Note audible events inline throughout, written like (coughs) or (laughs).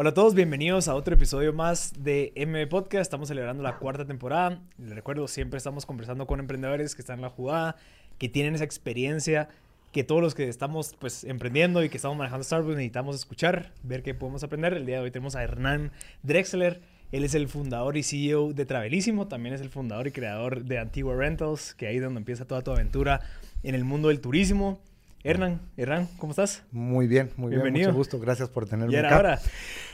Hola a todos, bienvenidos a otro episodio más de M Podcast. Estamos celebrando la cuarta temporada. Les recuerdo, siempre estamos conversando con emprendedores que están en la jugada, que tienen esa experiencia, que todos los que estamos pues emprendiendo y que estamos manejando Starbucks necesitamos escuchar, ver qué podemos aprender. El día de hoy tenemos a Hernán Drexler. Él es el fundador y CEO de Travelísimo, también es el fundador y creador de Antigua Rentals, que ahí es donde empieza toda tu aventura en el mundo del turismo. Hernán, Hernán, ¿cómo estás? Muy bien, muy Bienvenido. bien. Mucho gusto. Gracias por tenerme ¿Ya era acá. hora?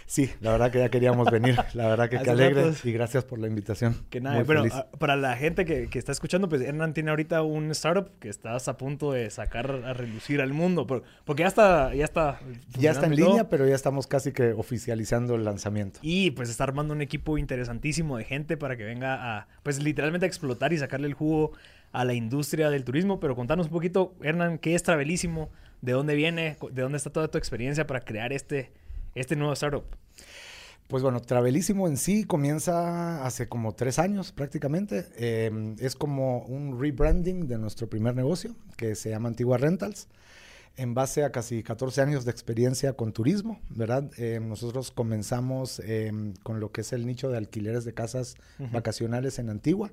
Sí, la verdad que ya queríamos venir. La verdad que (laughs) Hace qué alegre. ratos. Y gracias por la invitación. Que nada, Muy bueno, feliz. a- para la gente que, que está escuchando, pues Hernán tiene ahorita un startup que estás a punto de sacar a relucir al mundo, por- porque ya está, ya está, ya está en línea, pero ya estamos casi que oficializando el lanzamiento. Y pues está armando un equipo interesantísimo de gente para que venga a, pues literalmente a explotar y sacarle el jugo a la industria del turismo. Pero contanos un poquito, Hernán, ¿qué es Travelísimo? ¿De dónde viene? ¿De dónde está toda tu experiencia para crear este, este nuevo startup? Pues bueno, Travelísimo en sí comienza hace como tres años prácticamente. Eh, es como un rebranding de nuestro primer negocio, que se llama Antigua Rentals, en base a casi 14 años de experiencia con turismo, ¿verdad? Eh, nosotros comenzamos eh, con lo que es el nicho de alquileres de casas vacacionales en Antigua.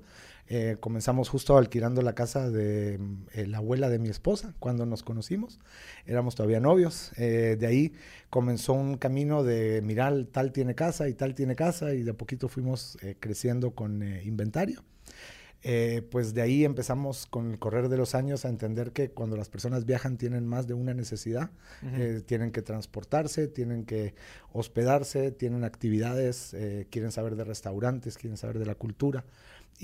Eh, comenzamos justo alquilando la casa de mm, eh, la abuela de mi esposa cuando nos conocimos. Éramos todavía novios. Eh, de ahí comenzó un camino de mirar, tal tiene casa y tal tiene casa y de a poquito fuimos creciendo con inventario. Pues de ahí empezamos con el correr de los años a entender que cuando las personas viajan tienen más de una necesidad. Tienen que transportarse, tienen que hospedarse, tienen actividades, quieren saber de restaurantes, quieren saber de la cultura.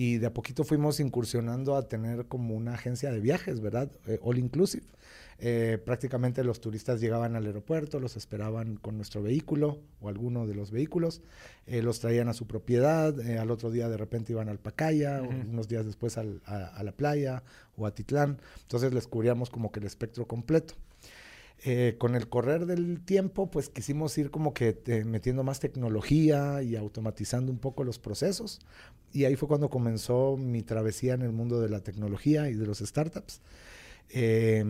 Y de a poquito fuimos incursionando a tener como una agencia de viajes, ¿verdad? Eh, all inclusive. Eh, prácticamente los turistas llegaban al aeropuerto, los esperaban con nuestro vehículo o alguno de los vehículos, eh, los traían a su propiedad, eh, al otro día de repente iban al Pacaya, unos días después al- a, a la playa o a Titlán. Entonces les cubríamos como que el espectro completo. Eh, con el correr del tiempo, pues quisimos ir como que eh, metiendo más tecnología y automatizando un poco los procesos. Y ahí fue cuando comenzó mi travesía en el mundo de la tecnología y de los startups. Eh,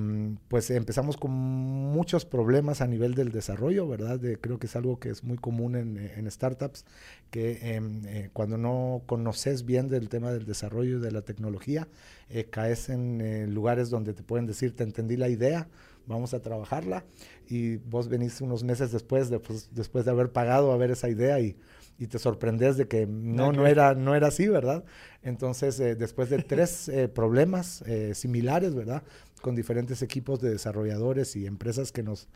pues empezamos con muchos problemas a nivel del desarrollo, ¿verdad? De- creo que es algo que es muy común en, eh, en startups, que em, eh, cuando no conoces bien del tema del desarrollo y de la tecnología, eh, caes en eh, lugares donde te pueden decir, te entendí la idea, vamos a trabajarla, y vos venís unos meses después, de, pues, después de haber pagado a ver esa idea y, y te sorprendes de que no, no era, no era así, ¿verdad? Entonces, eh, después de (laughs) tres eh, problemas eh, similares, ¿verdad? Con diferentes equipos de desarrolladores y empresas que nos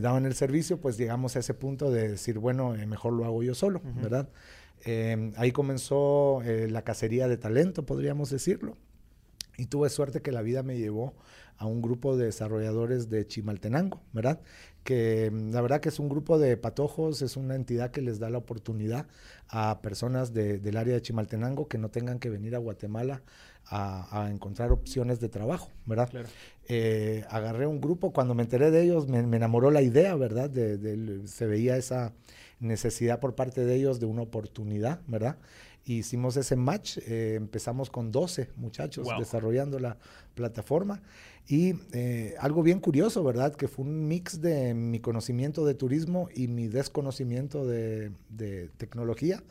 daban el servicio, pues llegamos a ese punto de decir, bueno, mejor lo hago yo solo. ¿verdad? Eh, ahí comenzó la cacería de talento, podríamos decirlo. Y tuve suerte que la vida me llevó a un grupo de desarrolladores de Chimaltenango, ¿verdad? Que mm, la verdad que es un grupo de patojos, es una entidad que les da la oportunidad a personas de- del área de Chimaltenango que no tengan que venir a Guatemala a, a encontrar opciones de trabajo, ¿verdad? Claro. eh, agarré un grupo, cuando me enteré de ellos me, me enamoró la idea, ¿verdad? De, de- se veía esa necesidad por parte de ellos de una oportunidad, ¿verdad? Hicimos ese match, eh, empezamos con 12 muchachos Wow. desarrollando la plataforma y eh, algo bien curioso, ¿verdad? Que fue un mix de mi conocimiento de turismo y mi desconocimiento de, de tecnología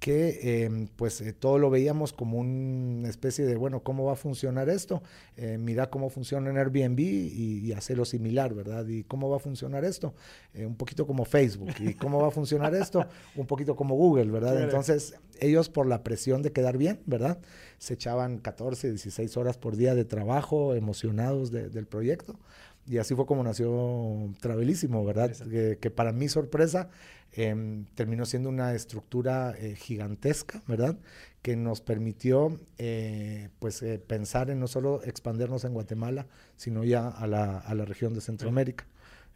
que eh, pues eh, todo lo veíamos como una especie de, bueno, ¿cómo va a funcionar esto? Eh, mira cómo funciona en Airbnb y, y hacerlo similar, ¿verdad? ¿Y cómo va a funcionar esto? Eh, un poquito como Facebook. ¿Y cómo va a funcionar esto? Un poquito como Google, ¿verdad? Entonces, ellos por la presión de quedar bien, ¿verdad? Se echaban 14, 16 horas por día de trabajo, emocionados de- del proyecto. Y así fue como nació Travelísimo, ¿verdad? Que, que para mi sorpresa em, terminó siendo una estructura eh, gigantesca, ¿verdad? Que nos permitió eh, pues eh, pensar en no solo expandernos en Guatemala, sino ya a la, a la región de Centroamérica.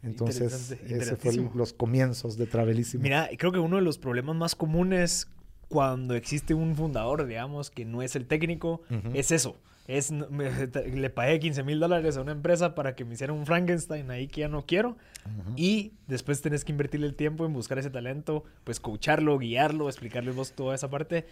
Entonces, ese fue el- interesantísimo. los comienzos de Travelísimo. Mira, creo que uno de los problemas más comunes cuando existe un fundador, digamos, que no es el técnico, es eso. Es, me- (laughs) te- le pagué 15 mil dólares a una empresa para que me hiciera un Frankenstein ahí que ya no quiero. Y después tenés que invertirle el tiempo en buscar ese talento, pues coacharlo, guiarlo, explicarle vos toda esa parte.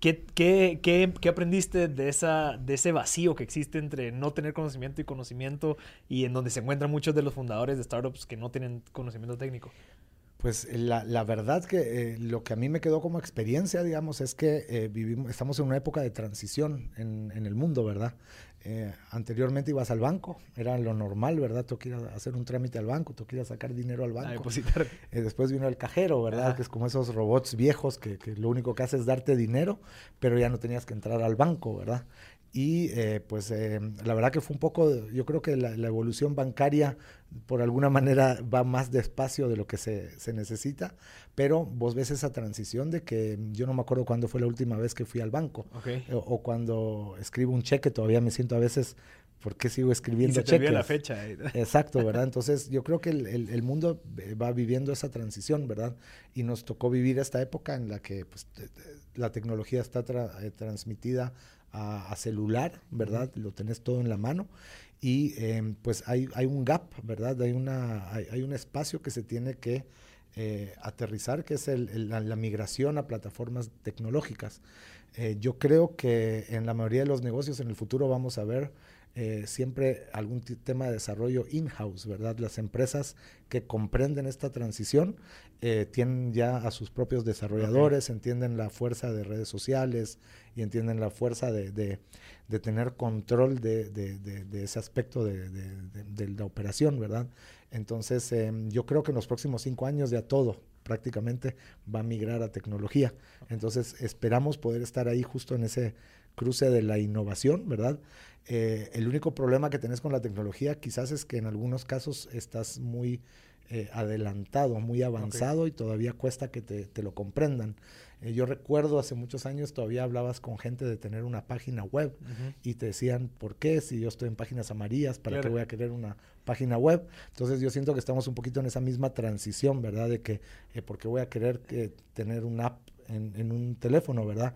¿Qué, qué, qué, qué aprendiste de, esa, de ese vacío que existe entre no tener conocimiento y conocimiento y en donde se encuentran muchos de los fundadores de startups que no tienen conocimiento técnico? Pues la, la verdad que eh, lo que a mí me quedó como experiencia, digamos, es que eh, vivimos, estamos en una época de transición en, en el mundo, ¿verdad? Eh, anteriormente ibas al banco, era lo normal, ¿verdad? Tú quieras hacer un trámite al banco, tú quieras sacar dinero al banco. depositar. (laughs) después vino el cajero, ¿verdad? Que es como esos robots viejos que, que, lo único que hace es darte dinero, pero ya no tenías que entrar al banco, ¿verdad? Y eh, pues eh, la verdad que fue un poco, yo creo que la, evolución bancaria por alguna manera va más despacio de lo que se, se, necesita, pero vos ves esa transición de que yo no me acuerdo cuándo fue la última vez que fui al banco o, cuando escribo un cheque todavía me siento a veces ¿por qué sigo escribiendo y se cheques? la fecha. (laughs) Exacto, ¿verdad? Entonces yo creo que el, el, mundo va viviendo esa transición, ¿verdad? Y nos tocó vivir esta época en la que pues, la tecnología está eh, transmitida a, celular, ¿verdad? Lo tenés todo en la mano y em, pues hay, hay, un gap, ¿verdad? Hay, una, hay, un espacio que se tiene que eh, aterrizar, que es el, la, migración a plataformas tecnológicas. Eh, yo creo que en la mayoría de los negocios en el futuro vamos a ver eh, siempre algún tema de desarrollo in-house, ¿verdad? Las empresas que comprenden esta transición eh, tienen ya a sus propios desarrolladores, entienden la fuerza de redes sociales y entienden la fuerza de, de, tener control de, de ese aspecto de, la operación, ¿verdad? Entonces, em, yo creo que en los próximos cinco años ya todo prácticamente va a migrar a tecnología. Entonces, esperamos poder estar ahí justo en ese cruce de la innovación, ¿verdad? Eh, el único problema que tenés con la tecnología quizás es que en algunos casos estás muy eh, adelantado, muy avanzado y todavía cuesta que te, lo comprendan. Eh, yo recuerdo hace muchos años todavía hablabas con gente de tener una página web y te decían, ¿por qué? Si yo estoy en páginas amarillas, ¿para qué voy a querer una página web? Entonces yo siento que estamos un poquito en esa misma transición, ¿verdad? De que, ¿por qué voy a querer tener una app en, en un teléfono, ¿verdad?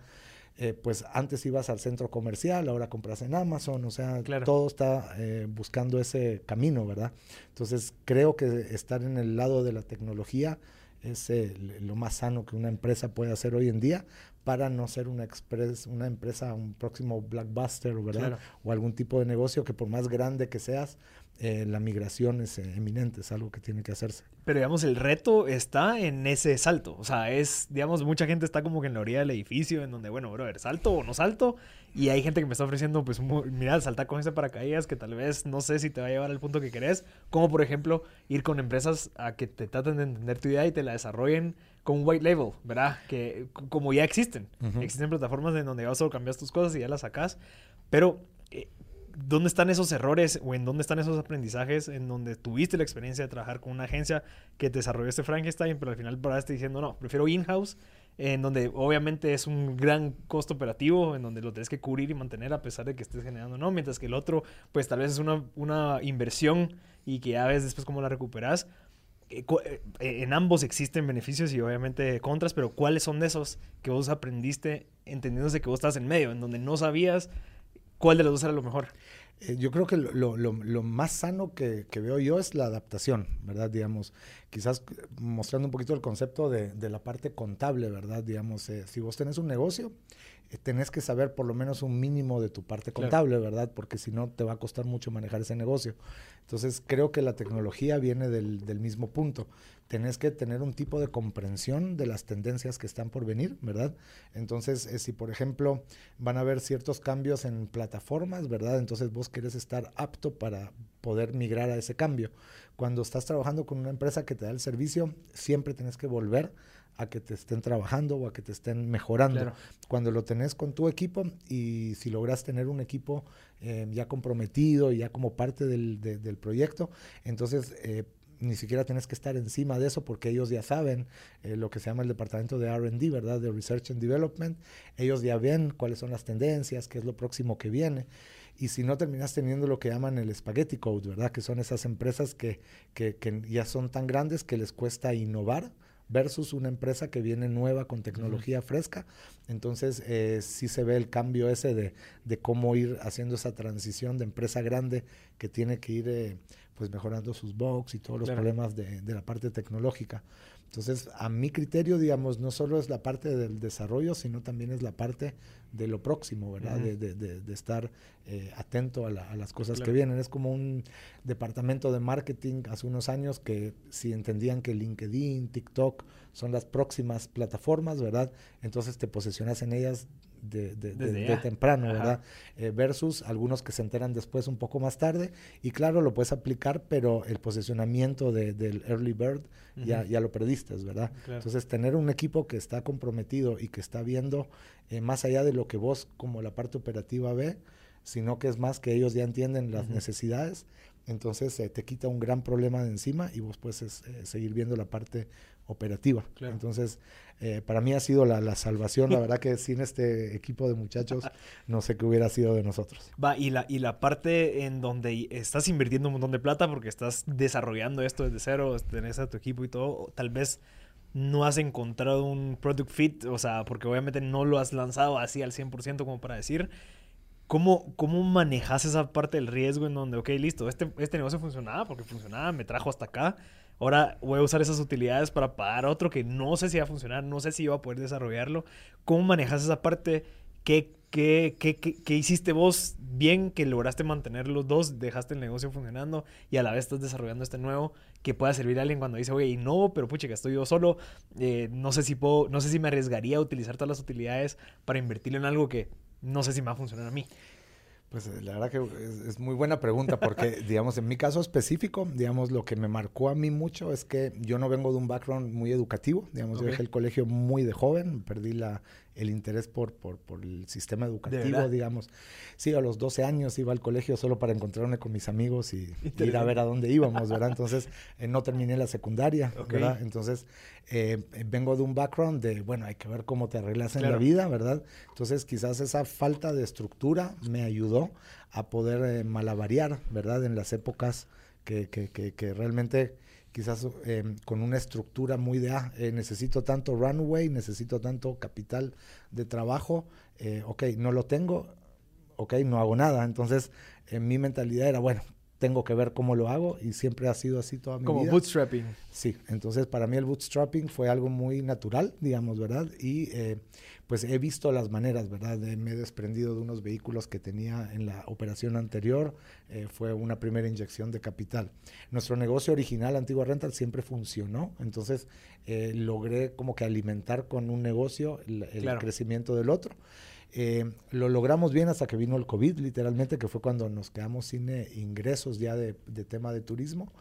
Eh, pues antes ibas al centro comercial, ahora compras en Amazon, o sea, todo está eh, buscando ese camino, ¿verdad? Entonces creo que estar en el lado de la tecnología es eh, lo más sano que una empresa puede hacer hoy en día para no ser una, express, una empresa, un próximo blockbuster, ¿verdad? O algún tipo de negocio que por más grande que seas, eh, la migración es eh, eminente, es algo que tiene que hacerse. Pero digamos, el reto está en ese salto. O sea, es, digamos, mucha gente está como que en la orilla del edificio, en donde, bueno, bro, salto o no salto. Y hay gente que me está ofreciendo, pues, mira, saltar con ese paracaídas que tal vez no sé si te va a llevar al punto que querés. Como, por ejemplo, ir con empresas a que te traten de entender tu idea y te la desarrollen con un white label, ¿verdad? Que como ya existen. Existen plataformas en donde vas solo cambias tus cosas y ya las sacas. Pero eh, ¿dónde están esos errores o en dónde están esos aprendizajes en donde tuviste la experiencia de trabajar con una agencia que desarrolló este Frankenstein, pero al final paraste diciendo, no, prefiero in-house, en donde obviamente es un gran costo operativo, en donde lo tienes que cubrir y mantener a pesar de que estés generando, ¿no? Mientras que el otro, pues tal vez es una, una inversión y que ya ves después cómo la recuperas. Eh, eh, en ambos existen beneficios y obviamente contras, pero ¿cuáles son de esos que vos aprendiste entendiéndose que vos estás en medio, en donde no sabías ¿Cuál de los dos era lo mejor? Eh, yo creo que lo, lo, más sano que, que, veo yo es la adaptación, ¿verdad? Digamos, quizás mostrando un poquito el concepto de, de la parte contable, ¿verdad? Digamos, eh, si vos tenés un negocio, eh, tenés que saber por lo menos un mínimo de tu parte contable, ¿verdad? Porque si no, te va a costar mucho manejar ese negocio. Entonces, creo que la tecnología viene del, del mismo punto tenés que tener un tipo de comprensión de las tendencias que están por venir, ¿verdad? Entonces, eh, si por ejemplo van a haber ciertos cambios en plataformas, ¿verdad? Entonces vos querés estar apto para poder migrar a ese cambio. Cuando estás trabajando con una empresa que te da el servicio, siempre tenés que volver a que te estén trabajando o a que te estén mejorando. Cuando lo tenés con tu equipo y si logras tener un equipo eh, ya comprometido y ya como parte del, del proyecto, entonces eh, ni siquiera tienes que estar encima de eso porque ellos ya saben eh, lo que se llama el departamento de RD, ¿verdad? De Research and Development. Ellos ya ven cuáles son las tendencias, qué es lo próximo que viene. Y si no terminas teniendo lo que llaman el spaghetti code, ¿verdad? Que son esas empresas que, que, que ya son tan grandes que les cuesta innovar versus una empresa que viene nueva con tecnología fresca. Entonces, eh, sí se ve el cambio ese de, de, cómo ir haciendo esa transición de empresa grande que tiene que ir eh, pues mejorando sus bugs y todos los problemas de, de, la parte tecnológica. Entonces, a mi criterio, digamos, no solo es la parte del desarrollo, sino también es la parte de lo próximo, ¿verdad? de, de, de, estar eh, atento a, a, las cosas que vienen. Es como un departamento de marketing hace unos años que si entendían que LinkedIn, TikTok son las próximas plataformas, ¿verdad? Entonces te posicionas en ellas de, de, temprano, ¿verdad? Eh, versus algunos que se enteran después un poco más tarde. Y claro, lo puedes aplicar, pero el posicionamiento del early bird ya, ya lo perdiste, ¿verdad? Entonces, tener un equipo que está comprometido y que está viendo eh, más allá de lo que vos como la parte operativa ve, sino que es más que ellos ya entienden las necesidades, entonces eh, te quita un gran problema de encima y vos puedes seguir viendo la parte operativa. Entonces, eh, para mí ha sido la, salvación. La (laughs) verdad que sin este equipo de muchachos, no sé qué hubiera sido de nosotros. Va, y la, y la parte en donde estás invirtiendo un montón de plata porque estás desarrollando esto desde cero, tenés a tu equipo y todo, tal vez no has encontrado un product fit, o sea, porque obviamente no lo has lanzado así al 100% como para decir. ¿Cómo, ¿Cómo manejas esa parte del riesgo en donde, ok, listo, este, este negocio funcionaba porque funcionaba, me trajo hasta acá, Ahora voy a usar esas utilidades para pagar otro que no sé si va a funcionar, no sé si va a poder desarrollarlo. ¿Cómo manejas esa parte? ¿Qué, qué, qué, qué, hiciste vos bien que lograste mantener los dos? Dejaste el negocio funcionando y a la vez estás desarrollando este nuevo que pueda servir a alguien cuando dice, oye, no, pero pucha, que estoy yo solo. Eh, no, sé si puedo, no sé si me arriesgaría a utilizar todas las utilidades para invertir en algo que no sé si me va a funcionar a mí. Pues eh, la verdad que es, muy buena pregunta porque, (laughs) digamos, en mi caso específico, digamos, lo que me marcó a mí mucho es que yo no vengo de un background muy educativo, digamos, yo dejé el colegio muy de joven, perdí la, el interés por, por, por el sistema educativo, digamos. Sí, a los 12 años iba al colegio solo para encontrarme con mis amigos y, ir a ver a dónde íbamos, ¿verdad? Entonces, eh, no terminé la secundaria, ¿verdad? Entonces, eh, vengo de un background de, bueno, hay que ver cómo te arreglas en la vida, ¿verdad? Entonces, quizás esa falta de estructura me ayudó a poder eh, malavariar, ¿verdad? En las épocas que, que, que, que realmente quizás em, con una estructura muy de, ah, eh, necesito tanto runway, necesito tanto capital de trabajo, eh, ok, no lo tengo, ok, no hago nada. Entonces, en mi mentalidad era, bueno, tengo que ver cómo lo hago y siempre ha sido así toda mi vida. Como bootstrapping. Sí, entonces para mí el bootstrapping fue algo muy natural, digamos, ¿verdad? Y eh, pues he visto las maneras, ¿verdad? me he desprendido de unos vehículos que tenía en la operación anterior, eh, fue una primera inyección de capital. Nuestro negocio original, Antigua Rental, siempre funcionó, entonces eh, logré como que alimentar con un negocio el, crecimiento del otro. Eh, lo logramos bien hasta que vino el COVID, literalmente, que fue cuando nos quedamos sin eh, ingresos ya de, tema de turismo.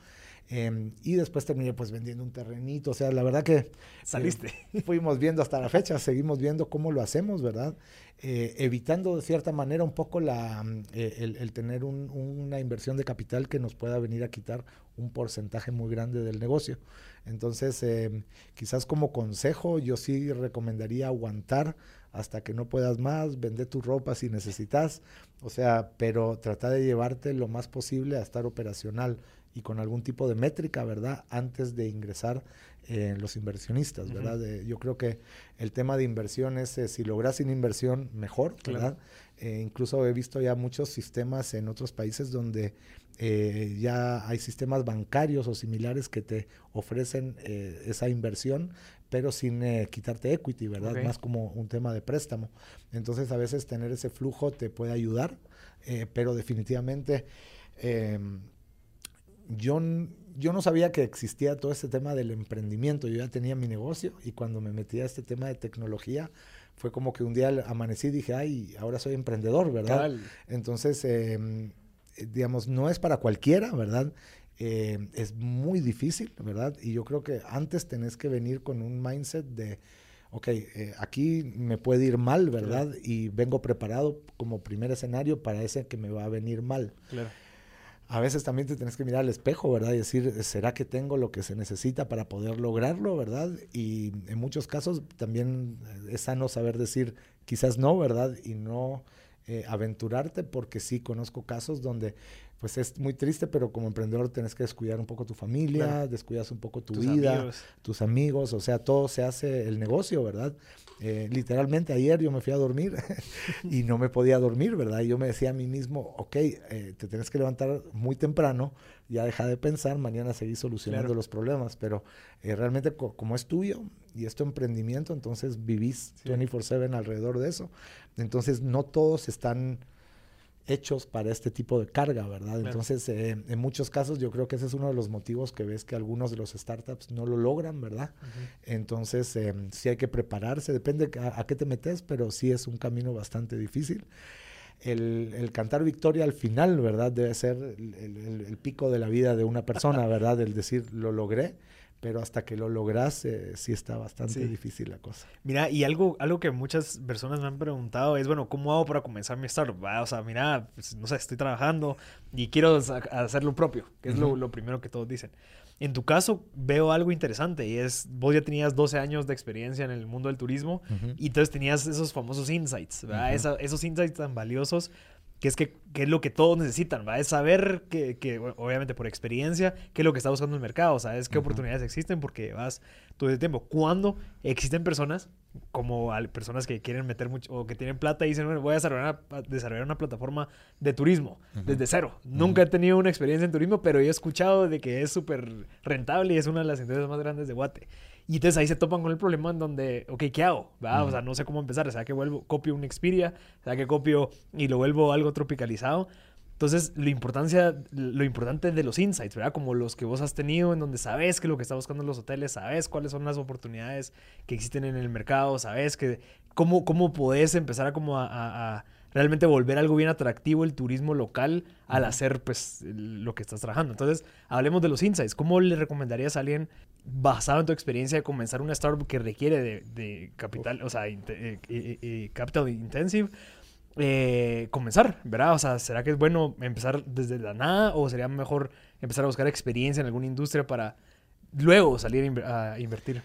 Em, y después terminé pues vendiendo un terrenito. O sea, la verdad que... Eh, Saliste. (laughs) fuimos viendo hasta la fecha, seguimos viendo cómo lo hacemos, ¿verdad? evitando de cierta manera un poco la, el, tener una inversión de capital que nos pueda venir a quitar un porcentaje muy grande del negocio. Entonces, em, quizás como consejo, yo sí recomendaría aguantar hasta que no puedas más, vende tu ropa si necesitas, o sea, pero trata de llevarte lo más posible a estar operacional y con algún tipo de métrica, ¿verdad? Antes de ingresar en los inversionistas, ¿verdad? yo creo que el tema de inversión es, eh, si logras sin inversión, mejor, ¿verdad? Eh, incluso he visto ya muchos sistemas en otros países donde eh, ya hay sistemas bancarios o similares que te ofrecen esa inversión, pero sin eh, quitarte equity, ¿verdad? Más como un tema de préstamo. Entonces, a veces tener ese flujo te puede ayudar, eh, pero definitivamente em, yo, yo no sabía que existía todo este tema del emprendimiento. Yo ya tenía mi negocio y cuando me metí a este tema de tecnología, fue como que un día amanecí y dije, ay, ahora soy emprendedor, ¿verdad? Entonces, em, digamos, no es para cualquiera, ¿verdad? Eh, es muy difícil, ¿verdad? Y yo creo que antes tenés que venir con un mindset de, ok, eh, aquí me puede ir mal, ¿verdad? Y vengo preparado como primer escenario para ese que me va a venir mal. Claro. A veces también te tenés que mirar al espejo, ¿verdad? Y decir, ¿será que tengo lo que se necesita para poder lograrlo, ¿verdad? Y en muchos casos también es sano saber decir, quizás no, ¿verdad? Y no eh, aventurarte, porque sí conozco casos donde pues es muy triste, pero como emprendedor tienes que descuidar un poco tu familia, descuidas un poco tu vida, tus amigos, o sea, todo se hace el negocio, ¿verdad? Eh, literalmente ayer yo me fui a dormir (laughs) y no me podía dormir, ¿verdad? Y yo me decía a mí mismo, ok, eh, te tienes que levantar muy temprano, ya deja de pensar, mañana seguís solucionando los problemas, pero eh, realmente como es tuyo y es tu emprendimiento, entonces vivís 24/7 alrededor de eso. Entonces no todos están hechos para este tipo de carga, ¿verdad? Entonces, eh, en muchos casos yo creo que ese es uno de los motivos que ves que algunos de los startups no lo logran, ¿verdad? Entonces, eh, sí hay que prepararse, depende a, qué te metes, pero sí es un camino bastante difícil. El, cantar victoria al final, ¿verdad? Debe ser el, el, pico de la vida de una persona, (laughs) ¿verdad? El decir, lo logré pero hasta que lo logras eh, sí está bastante difícil la cosa. Mira, y algo, algo que muchas personas me han preguntado es, bueno, ¿cómo hago para comenzar mi startup? O sea, mira, pues, no sé, estoy trabajando y quiero hacer lo propio, que es lo, primero que todos dicen. En tu caso, veo algo interesante y es, vos ya tenías 12 años de experiencia en el mundo del turismo y entonces tenías esos famosos insights, ¿verdad? esos insights tan valiosos que es, que, es lo que todos necesitan, ¿va? Es saber que, que, obviamente por experiencia, qué es lo que está buscando el mercado, ¿sabes? ¿Qué oportunidades existen? Porque vas todo el tiempo. Cuando existen personas, como personas que quieren meter mucho, o que tienen plata y dicen, bueno, voy a desarrollar una, desarrollar una plataforma de turismo desde cero. Nunca he tenido una experiencia en turismo, pero he escuchado de que es súper rentable y es una de las industrias más grandes de Guate. Y entonces ahí se topan con el problema en donde, ok, ¿qué hago? O sea, no sé cómo empezar. O sea, que vuelvo, copio un Xperia, o sea, que copio y lo vuelvo algo tropicalizado. Entonces, lo, importancia, lo importante de los insights, ¿verdad? Como los que vos has tenido, en donde sabes que lo que está buscando en los hoteles, sabes cuáles son las oportunidades que existen en el mercado, sabes que cómo, cómo podés empezar a, como a, realmente volver algo bien atractivo el turismo local al hacer pues lo que estás trabajando. Entonces, hablemos de los insights. ¿Cómo le recomendarías a alguien basado en tu experiencia de comenzar una startup que requiere de, capital, o sea, eh, eh, eh, capital intensive, comenzar, ¿verdad? O sea, ¿será que es bueno empezar desde la nada o sería mejor empezar a buscar experiencia en alguna industria para luego salir a, invertir?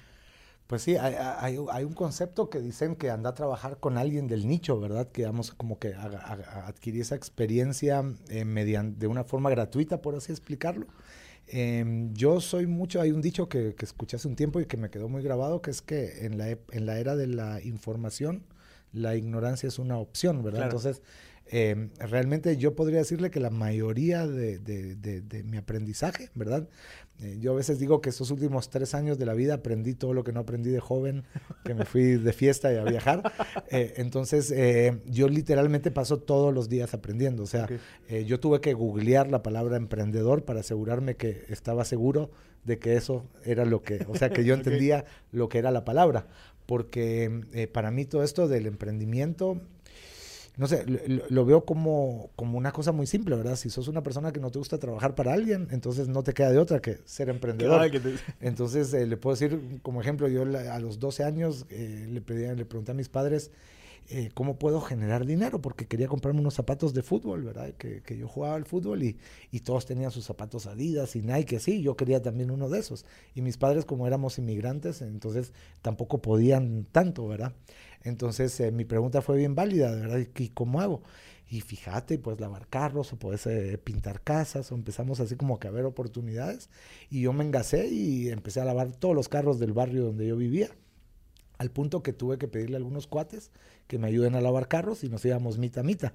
Pues sí, hay, un concepto que dicen que anda a trabajar con alguien del nicho, ¿verdad? Que vamos como que a, adquirir esa experiencia mediante, de una forma gratuita, por así explicarlo. Em, yo soy mucho, hay un dicho que, que, escuché hace un tiempo y que me quedó muy grabado, que es que en la, en la era de la información, la ignorancia es una opción, ¿verdad? Entonces, em, realmente yo podría decirle que la mayoría de, de, de mi aprendizaje, ¿verdad? Eh, yo a veces digo que estos últimos tres años de la vida aprendí todo lo que no aprendí de joven, que me fui de fiesta y a viajar. Eh, entonces, eh, yo literalmente paso todos los días aprendiendo. O sea, yo tuve que googlear la palabra emprendedor para asegurarme que estaba seguro de que eso era lo que, o sea, que yo (laughs) entendía lo que era la palabra. Porque para mí todo esto del emprendimiento no sé, lo, veo como, como una cosa muy simple, ¿verdad? Si sos una persona que no te gusta trabajar para alguien, entonces no te queda de otra que ser emprendedor. Entonces, eh, le puedo decir, como ejemplo, yo a los 12 años eh, le, pedí, le pregunté a mis padres, eh, cómo puedo generar dinero, porque quería comprarme unos zapatos de fútbol, ¿verdad? Que, que yo jugaba al fútbol y, y, todos tenían sus zapatos Adidas y Nike, sí, yo quería también uno de esos. Y mis padres, como éramos inmigrantes, entonces tampoco podían tanto, ¿verdad? Entonces eh, mi pregunta fue bien válida, ¿verdad? ¿Y cómo hago? Y fíjate, pues lavar carros o puedes eh, pintar casas o empezamos así como que a ver oportunidades. Y yo me engasé y empecé a lavar todos los carros del barrio donde yo vivía. Al punto que tuve que pedirle a algunos cuates que me ayuden a lavar carros y nos íbamos mita a mita.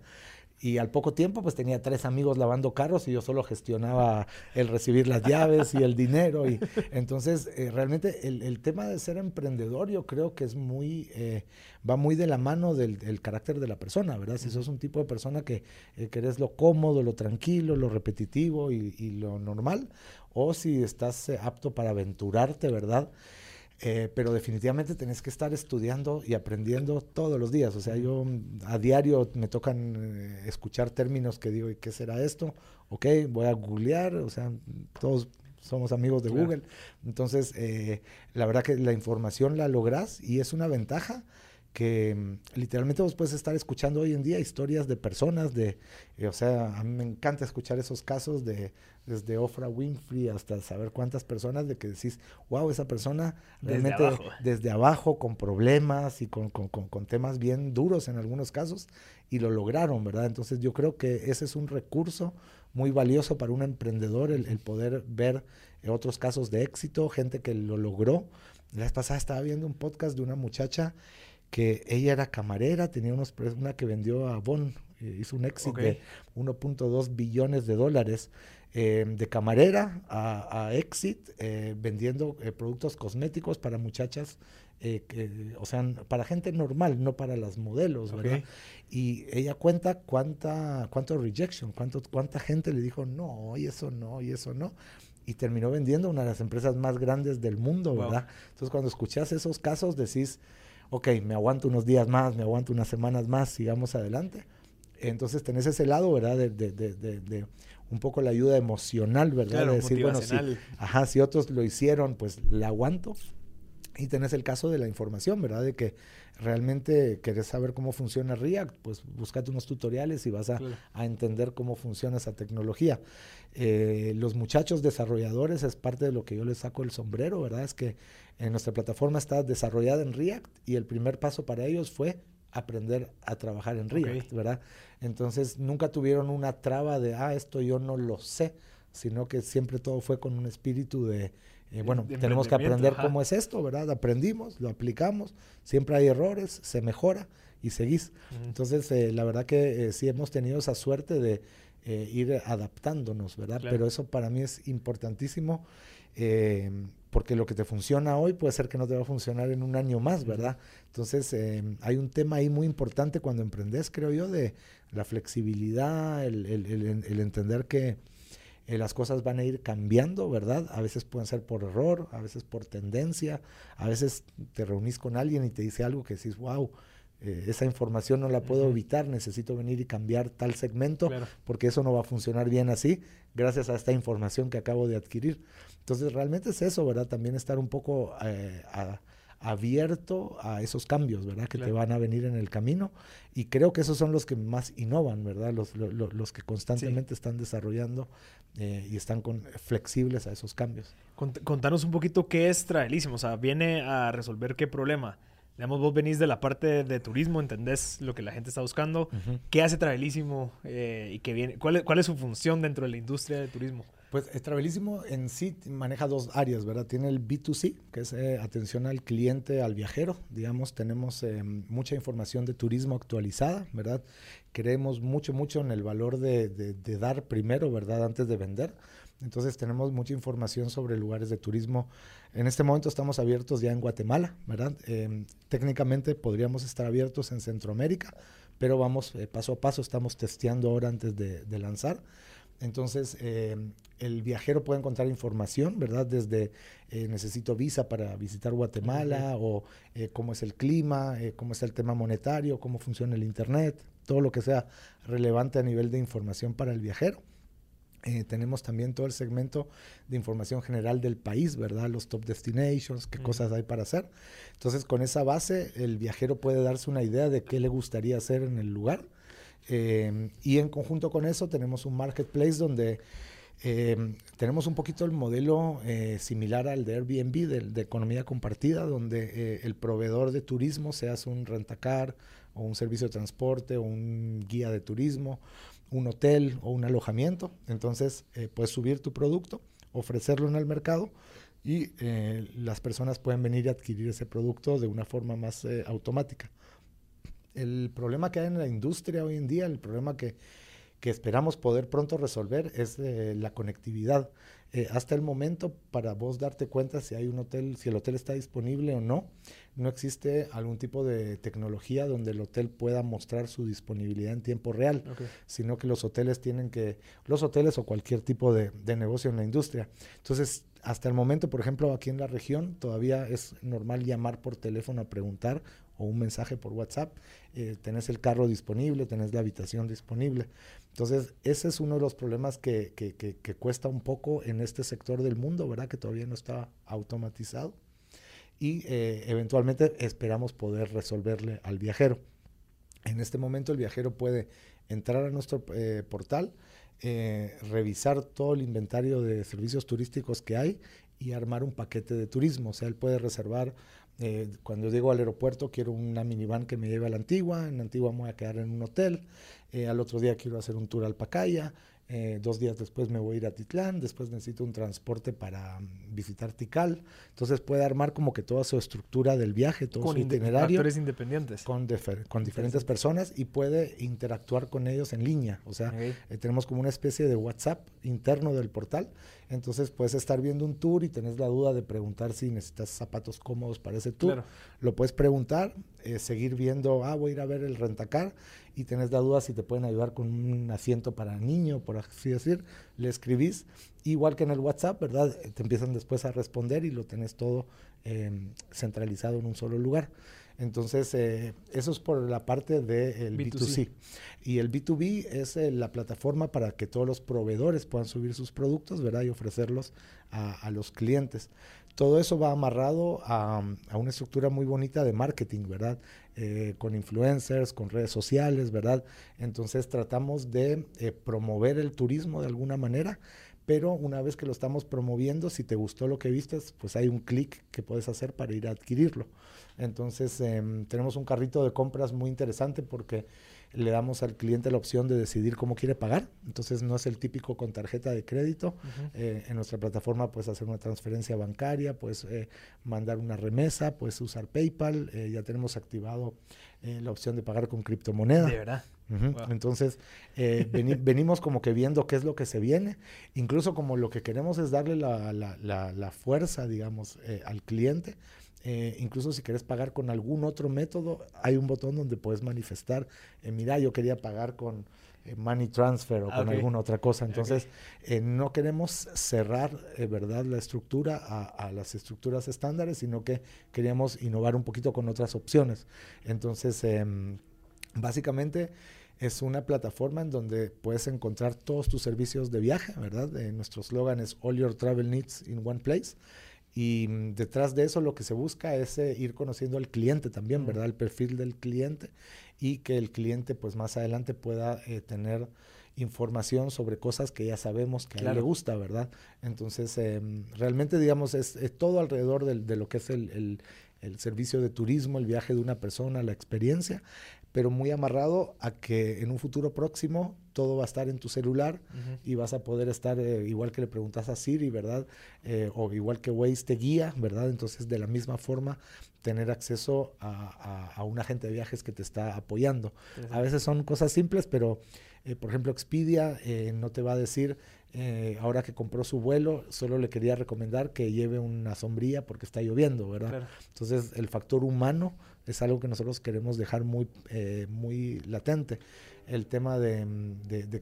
Y al poco tiempo, pues tenía tres amigos lavando carros y yo solo gestionaba el recibir las llaves y el dinero. Y (laughs) entonces, eh, realmente el, tema de ser emprendedor, yo creo que es muy, eh, va muy de la mano del, carácter de la persona, ¿verdad? Si sos un tipo de persona que eh, querés lo cómodo, lo tranquilo, lo repetitivo y, y lo normal, o si estás apto para aventurarte, ¿verdad? Eh, pero definitivamente tenés que estar estudiando y aprendiendo todos los días. O sea, yo a diario me tocan eh, escuchar términos que digo, ¿y qué será esto? Ok, voy a googlear, o sea, todos somos amigos de Google. Entonces, eh, la verdad que la información la logras y es una ventaja que mm, literalmente vos puedes estar escuchando hoy en día historias de personas, de, eh, o sea, a mí me encanta escuchar esos casos de desde Ofra Winfrey hasta saber cuántas personas de que decís, wow, esa persona realmente (laughs) desde abajo, con problemas y con, con, con, temas bien duros en algunos casos y lo lograron, ¿verdad? Entonces yo creo que ese es un recurso muy valioso para un emprendedor, el, el poder ver otros casos de éxito, gente que lo logró. La vez pasada estaba viendo un podcast de una muchacha que ella era camarera, tenía unos, una que vendió a Bon, eh, hizo un éxito de 1.2 billones de dólares eh, de camarera a, Exit, eh, vendiendo productos cosméticos para muchachas, que, o sea, para gente normal, no para las modelos, ¿verdad? Y ella cuenta cuánta, cuánto rejection, cuánto, cuánta gente le dijo no, y eso no, y eso no y terminó vendiendo una de las empresas más grandes del mundo, ¿verdad? Entonces, cuando escuchas esos casos, decís, ok, me aguanto unos días más, me aguanto unas semanas más, sigamos adelante. Entonces tenés ese lado, ¿verdad? De, de, de, de un poco la ayuda emocional, ¿verdad? de decir, bueno, si, ajá, si otros lo hicieron, pues la aguanto. Y tenés el caso de la información, ¿verdad? De que realmente querés saber cómo funciona React, pues búscate unos tutoriales y vas a, a entender cómo funciona esa tecnología. Eh, los muchachos desarrolladores es parte de lo que yo les saco el sombrero, ¿verdad? Es que en nuestra plataforma está desarrollada en React y el primer paso para ellos fue aprender a trabajar en React, ¿verdad? Entonces nunca tuvieron una traba de, ah, esto yo no lo sé, sino que siempre todo fue con un espíritu de, eh, bueno, tenemos que aprender cómo es esto, ¿verdad? Aprendimos, lo aplicamos, siempre hay errores, se mejora y seguís. Entonces, eh, la verdad que eh, sí hemos tenido esa suerte de ir adaptándonos, ¿verdad? Pero eso para mí es importantísimo porque lo que te funciona hoy puede ser que no te va a funcionar en un año más, ¿verdad? Entonces, hay un tema ahí muy importante cuando emprendes, creo yo, de la flexibilidad, el, el entender que eh, las cosas van a ir cambiando, ¿verdad? A veces pueden ser por error, a veces por tendencia, a veces te reunís con alguien y te dice algo que decís, wow, eh, esa información no la puedo evitar, necesito venir y cambiar tal segmento porque eso no va a funcionar bien así gracias a esta información que acabo de adquirir. Entonces realmente es eso, ¿verdad? También estar un poco eh, a, abierto a esos cambios, ¿verdad? Que te van a venir en el camino. Y creo que esos son los que más innovan, ¿verdad? Los, los, que constantemente están desarrollando eh, y están con, flexibles a esos cambios. Contanos un poquito qué es Travelísimo, o sea, viene a resolver qué problema. Digamos, vos venís de la parte de turismo, entendés lo que la gente está buscando. ¿Qué hace Travelísimo eh, y qué viene? ¿Cuál es, ¿Cuál es su función dentro de la industria del turismo? Pues Travelísimo en sí maneja dos áreas, ¿verdad? Tiene el B2C, que es eh, atención al cliente, al viajero. Digamos, tenemos eh, mucha información de turismo actualizada, ¿verdad? Creemos mucho, mucho en el valor de, dar primero, ¿verdad? Antes de vender. Entonces tenemos mucha información sobre lugares de turismo. En este momento estamos abiertos ya en Guatemala, ¿verdad? Em, técnicamente podríamos estar abiertos en Centroamérica, pero vamos eh, paso a paso, estamos testeando ahora antes de, de lanzar. Entonces, eh, el viajero puede encontrar información, ¿verdad? Desde eh, necesito visa para visitar Guatemala o eh, cómo es el clima, cómo es el tema monetario, cómo funciona el Internet, todo lo que sea relevante a nivel de información para el viajero. tenemos también todo el segmento de información general del país, ¿verdad? Los top destinations, qué cosas hay para hacer. Entonces, con esa base, el viajero puede darse una idea de qué le gustaría hacer en el lugar eh, y en conjunto con eso tenemos un marketplace donde eh, tenemos un poquito el modelo eh, similar al de Airbnb, de, economía compartida, donde el proveedor de turismo se hace un rentacar o un servicio de transporte o un guía de turismo, un hotel o un alojamiento. Entonces puedes subir tu producto, ofrecerlo en el mercado y las personas pueden venir y adquirir ese producto de una forma más automática el problema que hay en la industria hoy en día, el problema que, esperamos poder pronto resolver es eh, la conectividad. Eh, hasta el momento, para vos darte cuenta si hay un hotel, si el hotel está disponible o no, no existe algún tipo de tecnología donde el hotel pueda mostrar su disponibilidad en tiempo real, sino que los hoteles tienen que, los hoteles o cualquier tipo de, de negocio en la industria. Entonces, hasta el momento, por ejemplo, aquí en la región, todavía es normal llamar por teléfono a preguntar o un mensaje por WhatsApp, eh, tenés el carro disponible, tenés la habitación disponible. Entonces, ese es uno de los problemas que, que, que, cuesta un poco en este sector del mundo, ¿verdad? Que todavía no está automatizado. y eh, eventualmente esperamos poder resolverle al viajero. En este momento el viajero puede entrar a nuestro eh, portal, eh, revisar todo el inventario de servicios turísticos que hay y armar un paquete de turismo. O sea, él puede reservar, cuando llego al aeropuerto quiero una minivan que me lleve a la Antigua, en la Antigua me voy a quedar en un hotel, al otro día quiero hacer un tour al Pacaya, eh, dos días después me voy a ir a Titlán, después necesito un transporte para mm, visitar Tikal. Entonces puede armar como que toda su estructura del viaje, todo con su itinerario. independientes. Con, con diferentes personas y puede interactuar con ellos en línea. O sea, eh, tenemos como una especie de WhatsApp interno del portal. Entonces puedes estar viendo un tour y tenés la duda de preguntar si necesitas zapatos cómodos para ese tour. Lo puedes preguntar, eh, seguir viendo, ah, voy a ir a ver el rentacar y tenés la duda si te pueden ayudar con un asiento para niño, por así decir, le escribís, igual que en el WhatsApp, ¿verdad? Eh, te empiezan después a responder y lo tenés todo em, centralizado en un solo lugar. Entonces, eh, eso es por la parte del B2C. Y el B2B es eh, la plataforma para que todos los proveedores puedan subir sus productos, ¿verdad? Y ofrecerlos a, los clientes. Todo eso va amarrado a, a, una estructura muy bonita de marketing, ¿verdad? Eh, con influencers, con redes sociales, ¿verdad? Entonces tratamos de promover el turismo de alguna manera pero una vez que lo estamos promoviendo, si te gustó lo que vistes, pues hay un clic que puedes hacer para ir a adquirirlo. Entonces em, tenemos un carrito de compras muy interesante porque le damos al cliente la opción de decidir cómo quiere pagar. Entonces no es el típico con tarjeta de crédito. Eh, en nuestra plataforma puedes hacer una transferencia bancaria, puedes eh, mandar una remesa, puedes usar PayPal. Eh, ya tenemos activado la opción de pagar con criptomoneda. De verdad. Entonces, (laughs) venimos como que viendo qué es lo que se viene. Incluso como lo que queremos es darle la, la, la fuerza, digamos, al cliente eh, incluso si quieres pagar con algún otro método, hay un botón donde puedes manifestar, eh, mira, yo quería pagar con eh, money transfer o con alguna otra cosa. Entonces, no queremos cerrar, ¿verdad?, la estructura a, a, las estructuras estándares, sino que queríamos innovar un poquito con otras opciones. Entonces, em, básicamente es una plataforma en donde puedes encontrar todos tus servicios de viaje, ¿verdad? nuestro eslogan es All Your Travel Needs in One Place. Y mm, detrás de eso lo que se busca es eh, ir conociendo al cliente también, ¿verdad? El perfil del cliente y que el cliente pues más adelante pueda eh, tener información sobre cosas que ya sabemos que a él le gusta, ¿verdad? Entonces, em, realmente digamos es, todo alrededor de lo que es el, el servicio de turismo, el viaje de una persona, la experiencia, pero muy amarrado a que en un futuro próximo todo va a estar en tu celular y vas a poder estar eh, igual que le preguntas a Siri, ¿verdad? Eh, o igual que Waze te guía, ¿verdad? Entonces, de la misma forma, tener acceso a, a, un agente de viajes que te está apoyando. A veces son cosas simples, pero, eh, por ejemplo, Expedia no te va a decir, ahora que compró su vuelo, solo le quería recomendar que lleve una sombría porque está lloviendo, ¿verdad? Entonces, el factor humano es algo que nosotros queremos dejar muy, eh, muy latente. El tema de,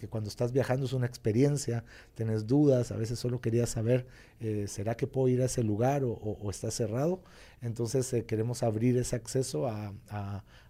que cuando estás viajando es una experiencia, tienes dudas, a veces solo querías saber, eh, ¿será que puedo ir a ese lugar o, está cerrado? Entonces eh, queremos abrir ese acceso a,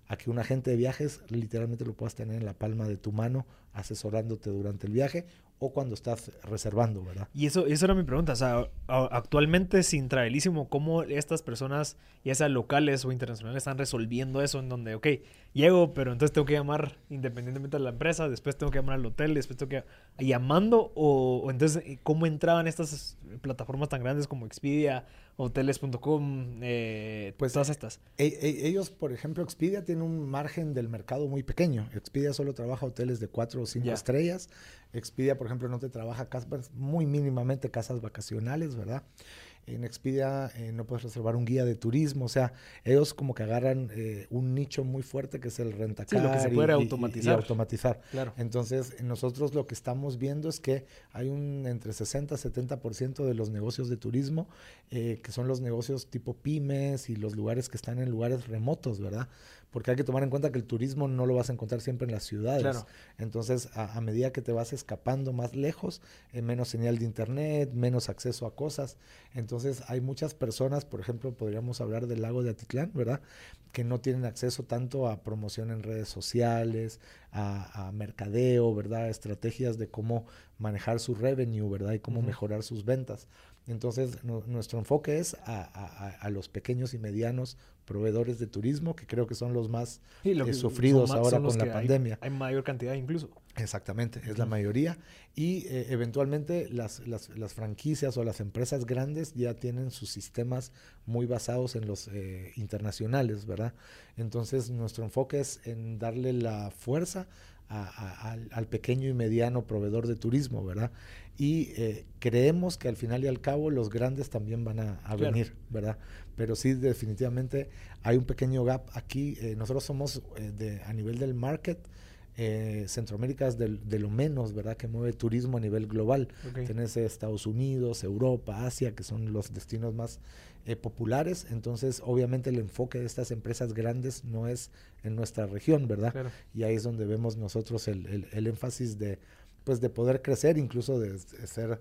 a que un agente de viajes literalmente lo puedas tener en la palma de tu mano asesorándote durante el viaje o cuando estás reservando, ¿verdad? Y eso, eso era mi pregunta, o sea, actualmente sin Travelísimo, ¿cómo estas personas, ya sean locales o internacionales, están resolviendo eso en donde, ok, llego, pero entonces tengo que llamar independientemente de la empresa, después tengo que llamar al hotel, después tengo que llamando, o, o entonces, ¿cómo entraban estas plataformas tan grandes como Expedia, hoteles.com, eh, pues todas estas. E, e, ellos, por ejemplo, Expedia tiene un margen del mercado muy pequeño. Expedia solo trabaja hoteles de cuatro o cinco estrellas. Expedia, por ejemplo, no te trabaja casas, muy mínimamente casas vacacionales, ¿verdad? En Expedia eh, no puedes reservar un guía de turismo, o sea, ellos como que agarran eh, un nicho muy fuerte que es el rentacar. Sí, lo que se puede automatizar. automatizar. Claro. Entonces, nosotros lo que estamos viendo es que hay un entre 60 y 70% de los negocios de turismo, eh, que son los negocios tipo pymes y los lugares que están en lugares remotos, ¿verdad? Porque hay que tomar en cuenta que el turismo no lo vas a encontrar siempre en las ciudades. Entonces, a, medida que te vas escapando más lejos, eh, menos señal de internet, menos acceso a cosas. Entonces, hay muchas personas, por ejemplo, podríamos hablar del lago de Atitlán, ¿verdad? Que no tienen acceso tanto a promoción en redes sociales, a, mercadeo, ¿verdad? Estrategias de cómo manejar su revenue, ¿verdad? Y cómo mejorar sus ventas. Entonces, nuestro enfoque es a, los pequeños y medianos proveedores de turismo, que creo que son los más eh, sufridos ahora con la pandemia. Hay, mayor cantidad incluso. Exactamente, es la mayoría. Y eh, eventualmente las, las, franquicias o las empresas grandes ya tienen sus sistemas muy basados en los eh, internacionales, ¿verdad? Entonces, nuestro enfoque es en darle la fuerza al, pequeño y mediano proveedor de turismo, ¿verdad? Y eh, creemos que al final y al cabo los grandes también van a, venir, ¿verdad? Pero sí, definitivamente hay un pequeño gap aquí. Eh, nosotros somos eh, de, a nivel del market, Centroamérica es de, lo menos, ¿verdad? Que mueve turismo a nivel global. Tienes Estados Unidos, Europa, Asia, que son los destinos más eh, populares, entonces obviamente el enfoque de estas empresas grandes no es en nuestra región, ¿verdad? Y ahí es donde vemos nosotros el, el, énfasis de, pues, de poder crecer, incluso de, ser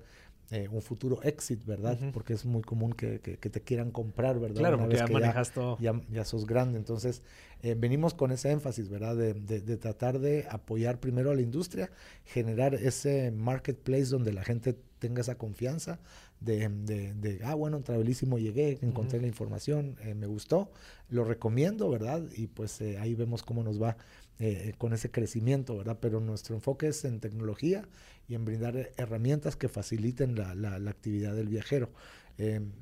eh, un futuro exit, ¿verdad? Porque es muy común que, que, te quieran comprar, ¿verdad? Claro, porque ya manejas todo. Ya, ya, sos grande. Entonces, eh, venimos con ese énfasis, ¿verdad? De, de, de, tratar de apoyar primero a la industria, generar ese marketplace donde la gente tenga esa confianza, de, de, ah, bueno, en Travelísimo llegué, encontré la información, eh, me gustó, lo recomiendo, ¿verdad? Y pues eh, ahí vemos cómo nos va eh, con ese crecimiento, ¿verdad? Pero nuestro enfoque es en tecnología y en brindar herramientas que faciliten la, la, la actividad del viajero.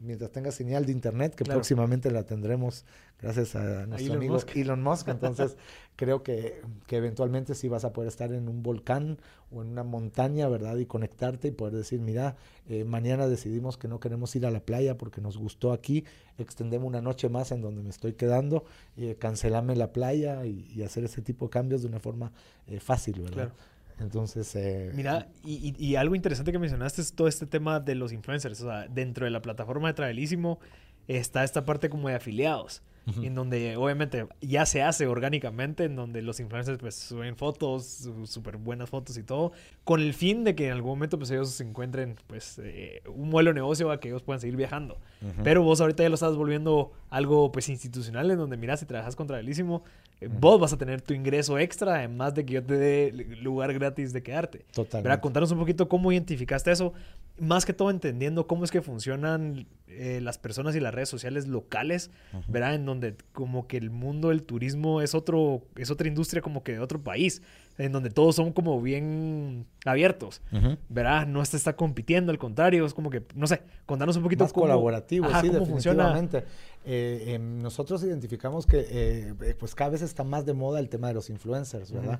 Mientras tenga señal de internet, que próximamente la tendremos gracias a nuestro amigo (laughs) Elon Musk. (laughs) Entonces, creo que, que, eventualmente sí vas a poder estar en un volcán o en una montaña, ¿verdad? Y conectarte y poder decir, mira, eh, mañana decidimos que no queremos ir a la playa porque nos gustó aquí, extendemos una noche más en donde me estoy quedando, eh, cancelame la playa y, hacer ese tipo de cambios de una forma eh, fácil, ¿verdad? Entonces. Eh, Mira, y, y, algo interesante que mencionaste es todo este tema de los influencers. O sea, dentro de la plataforma de Travelísimo está esta parte como de afiliados en donde obviamente ya se hace orgánicamente, en donde los influencers pues suben fotos, súper buenas fotos y todo, con el fin de que en algún momento pues ellos se encuentren pues eh, un modelo de negocio a que ellos puedan seguir viajando. Pero vos ahorita ya lo estás volviendo algo pues institucional, en donde mira, si trabajas contra Travelísimo, vos vas a tener tu ingreso extra, además de que yo te dé lugar gratis de quedarte. Totalmente. Contanos un poquito cómo identificaste eso, más que todo entendiendo cómo es que funcionan eh, las personas y las redes sociales locales, ¿verdad? En donde como que el mundo del turismo es otro, es otra industria como que de otro país, en donde todos son como bien abiertos, ¿verdad? No se está compitiendo, al contrario, es como que, no sé, contanos un poquito Más colaborativo, sí, cómo definitivamente. Eh, em, nosotros identificamos que eh, pues cada vez está más de moda el tema de los influencers, ¿verdad?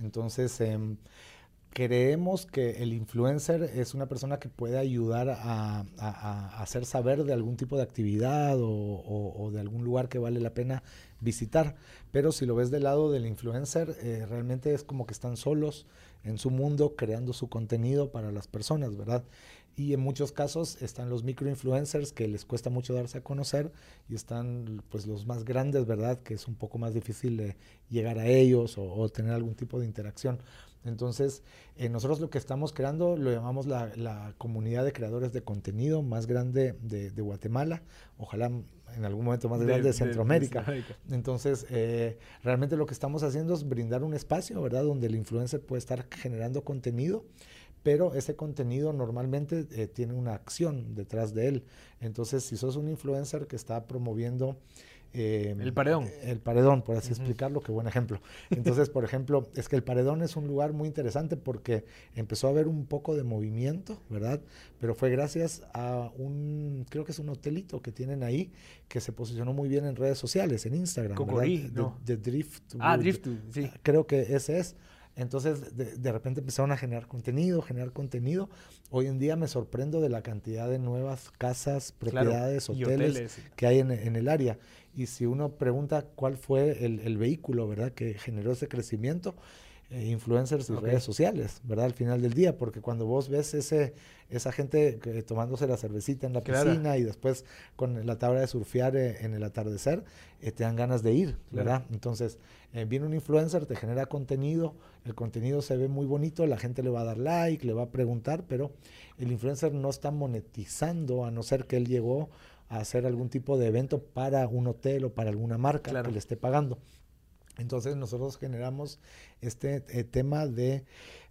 Entonces, em, creemos que el influencer es una persona que puede ayudar a, hacer saber de algún tipo de actividad o, de algún lugar que vale la pena visitar. Pero si lo ves del lado del influencer, eh, realmente es como que están solos en su mundo creando su contenido para las personas, ¿verdad? Y en muchos casos están los microinfluencers que les cuesta mucho darse a conocer y están pues los más grandes, ¿verdad? Que es un poco más difícil de llegar a ellos o tener algún tipo de interacción. Entonces, eh, nosotros lo que estamos creando lo llamamos la, comunidad de creadores de contenido más grande de, Guatemala, ojalá en algún momento más grande de, Centroamérica. Entonces, eh, realmente lo que estamos haciendo es brindar un espacio, ¿verdad? Donde el influencer puede estar generando contenido, pero ese contenido normalmente eh, tiene una acción detrás de él. Entonces, si sos un influencer que está promoviendo Em, el paredón. El paredón, por así explicarlo, qué buen ejemplo. (laughs) Entonces, por ejemplo, es que el paredón es un lugar muy interesante porque empezó a haber un poco de movimiento, ¿verdad? Pero fue gracias a un, creo que es un hotelito que tienen ahí, que se posicionó muy bien en redes sociales, en Instagram. Cocorí, ¿no? De, Drift. Ah, Drift, sí. Creo que ese es. Entonces, de, repente empezaron a generar contenido, generar contenido. Hoy en día me sorprendo de la cantidad de nuevas casas, propiedades, hoteles, que hay en, el área. Y si uno pregunta cuál fue el, vehículo, ¿verdad?, que generó ese crecimiento, eh, influencers y redes sociales, ¿verdad? Al final del día, porque cuando vos ves ese, esa gente tomándose la cervecita en la piscina y después con la tabla de surfear eh, en el atardecer, eh, te dan ganas de ir, ¿verdad? Entonces, viene un influencer, te genera contenido, el contenido se ve muy bonito, la gente le va a dar like, le va a preguntar, pero el influencer no está monetizando a no ser que él llegó a hacer algún tipo de evento para un hotel o para alguna marca que le esté pagando. Entonces nosotros generamos este eh, tema de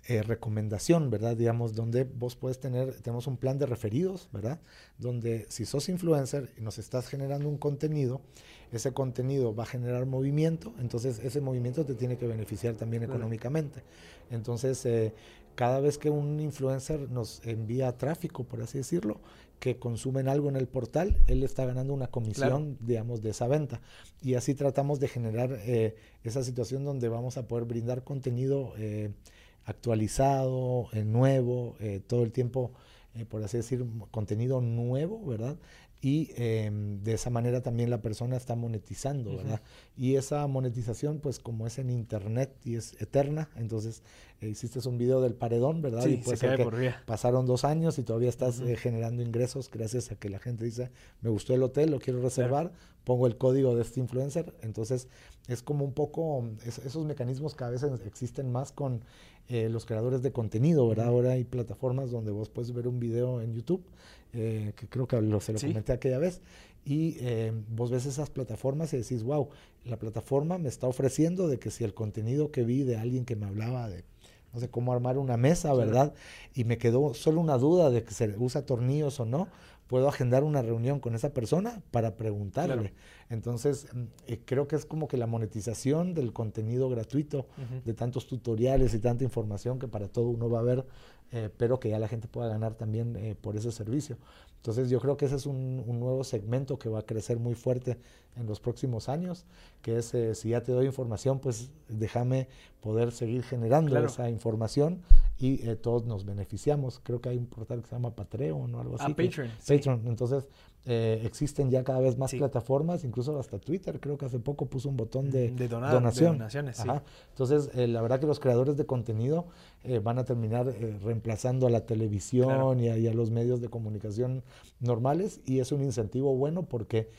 eh, recomendación, ¿verdad? Digamos, donde vos puedes tener, tenemos un plan de referidos, ¿verdad? Donde si sos influencer y nos estás generando un contenido, ese contenido va a generar movimiento, entonces ese movimiento te tiene que beneficiar también económicamente. Entonces, eh, cada vez que un influencer nos envía tráfico, por así decirlo, que consumen algo en el portal, él está ganando una comisión, digamos, de esa venta. Y así tratamos de generar eh, esa situación donde vamos a poder brindar contenido actualizado, eh, nuevo, todo el tiempo, por así decir, contenido nuevo, ¿verdad? y em, de esa manera también la persona está monetizando, ¿verdad? Y esa monetización, pues como es en internet y es eterna, entonces eh, hiciste un video del paredón, ¿verdad? Sí, y pues pasaron dos años y todavía estás eh, generando ingresos gracias a que la gente dice, me gustó el hotel, lo quiero reservar, pongo el código de este influencer, entonces es como un poco, esos mecanismos cada vez existen más con eh, los creadores de contenido, ¿verdad? Ahora hay plataformas donde vos puedes ver un video en YouTube eh, que creo que lo, se lo comenté aquella vez, y eh, vos ves esas plataformas y decís, wow, la plataforma me está ofreciendo de que si el contenido que vi de alguien que me hablaba de, no sé, cómo armar una mesa, ¿verdad? Y me quedó solo una duda de que se usa tornillos o no, puedo agendar una reunión con esa persona para preguntarle. Entonces, mm, eh, creo que es como que la monetización del contenido gratuito, de tantos tutoriales y tanta información que para todo uno va a ver, eh, pero que ya la gente pueda ganar también eh, por ese servicio. Entonces yo creo que ese es un, nuevo segmento que va a crecer muy fuerte en los próximos años, que es si ya te doy información, pues déjame poder seguir generando esa información y todos nos beneficiamos. Creo que hay un portal que se llama Patreon o algo ah, así. Patreon. Patreon. Entonces eh, existen ya cada vez más plataformas, incluso hasta Twitter, creo que hace poco puso un botón de, donación. donaciones. Entonces, eh, la verdad que los creadores de contenido eh, van a terminar reemplazando a la televisión y, a, los medios de comunicación normales y es un incentivo bueno porque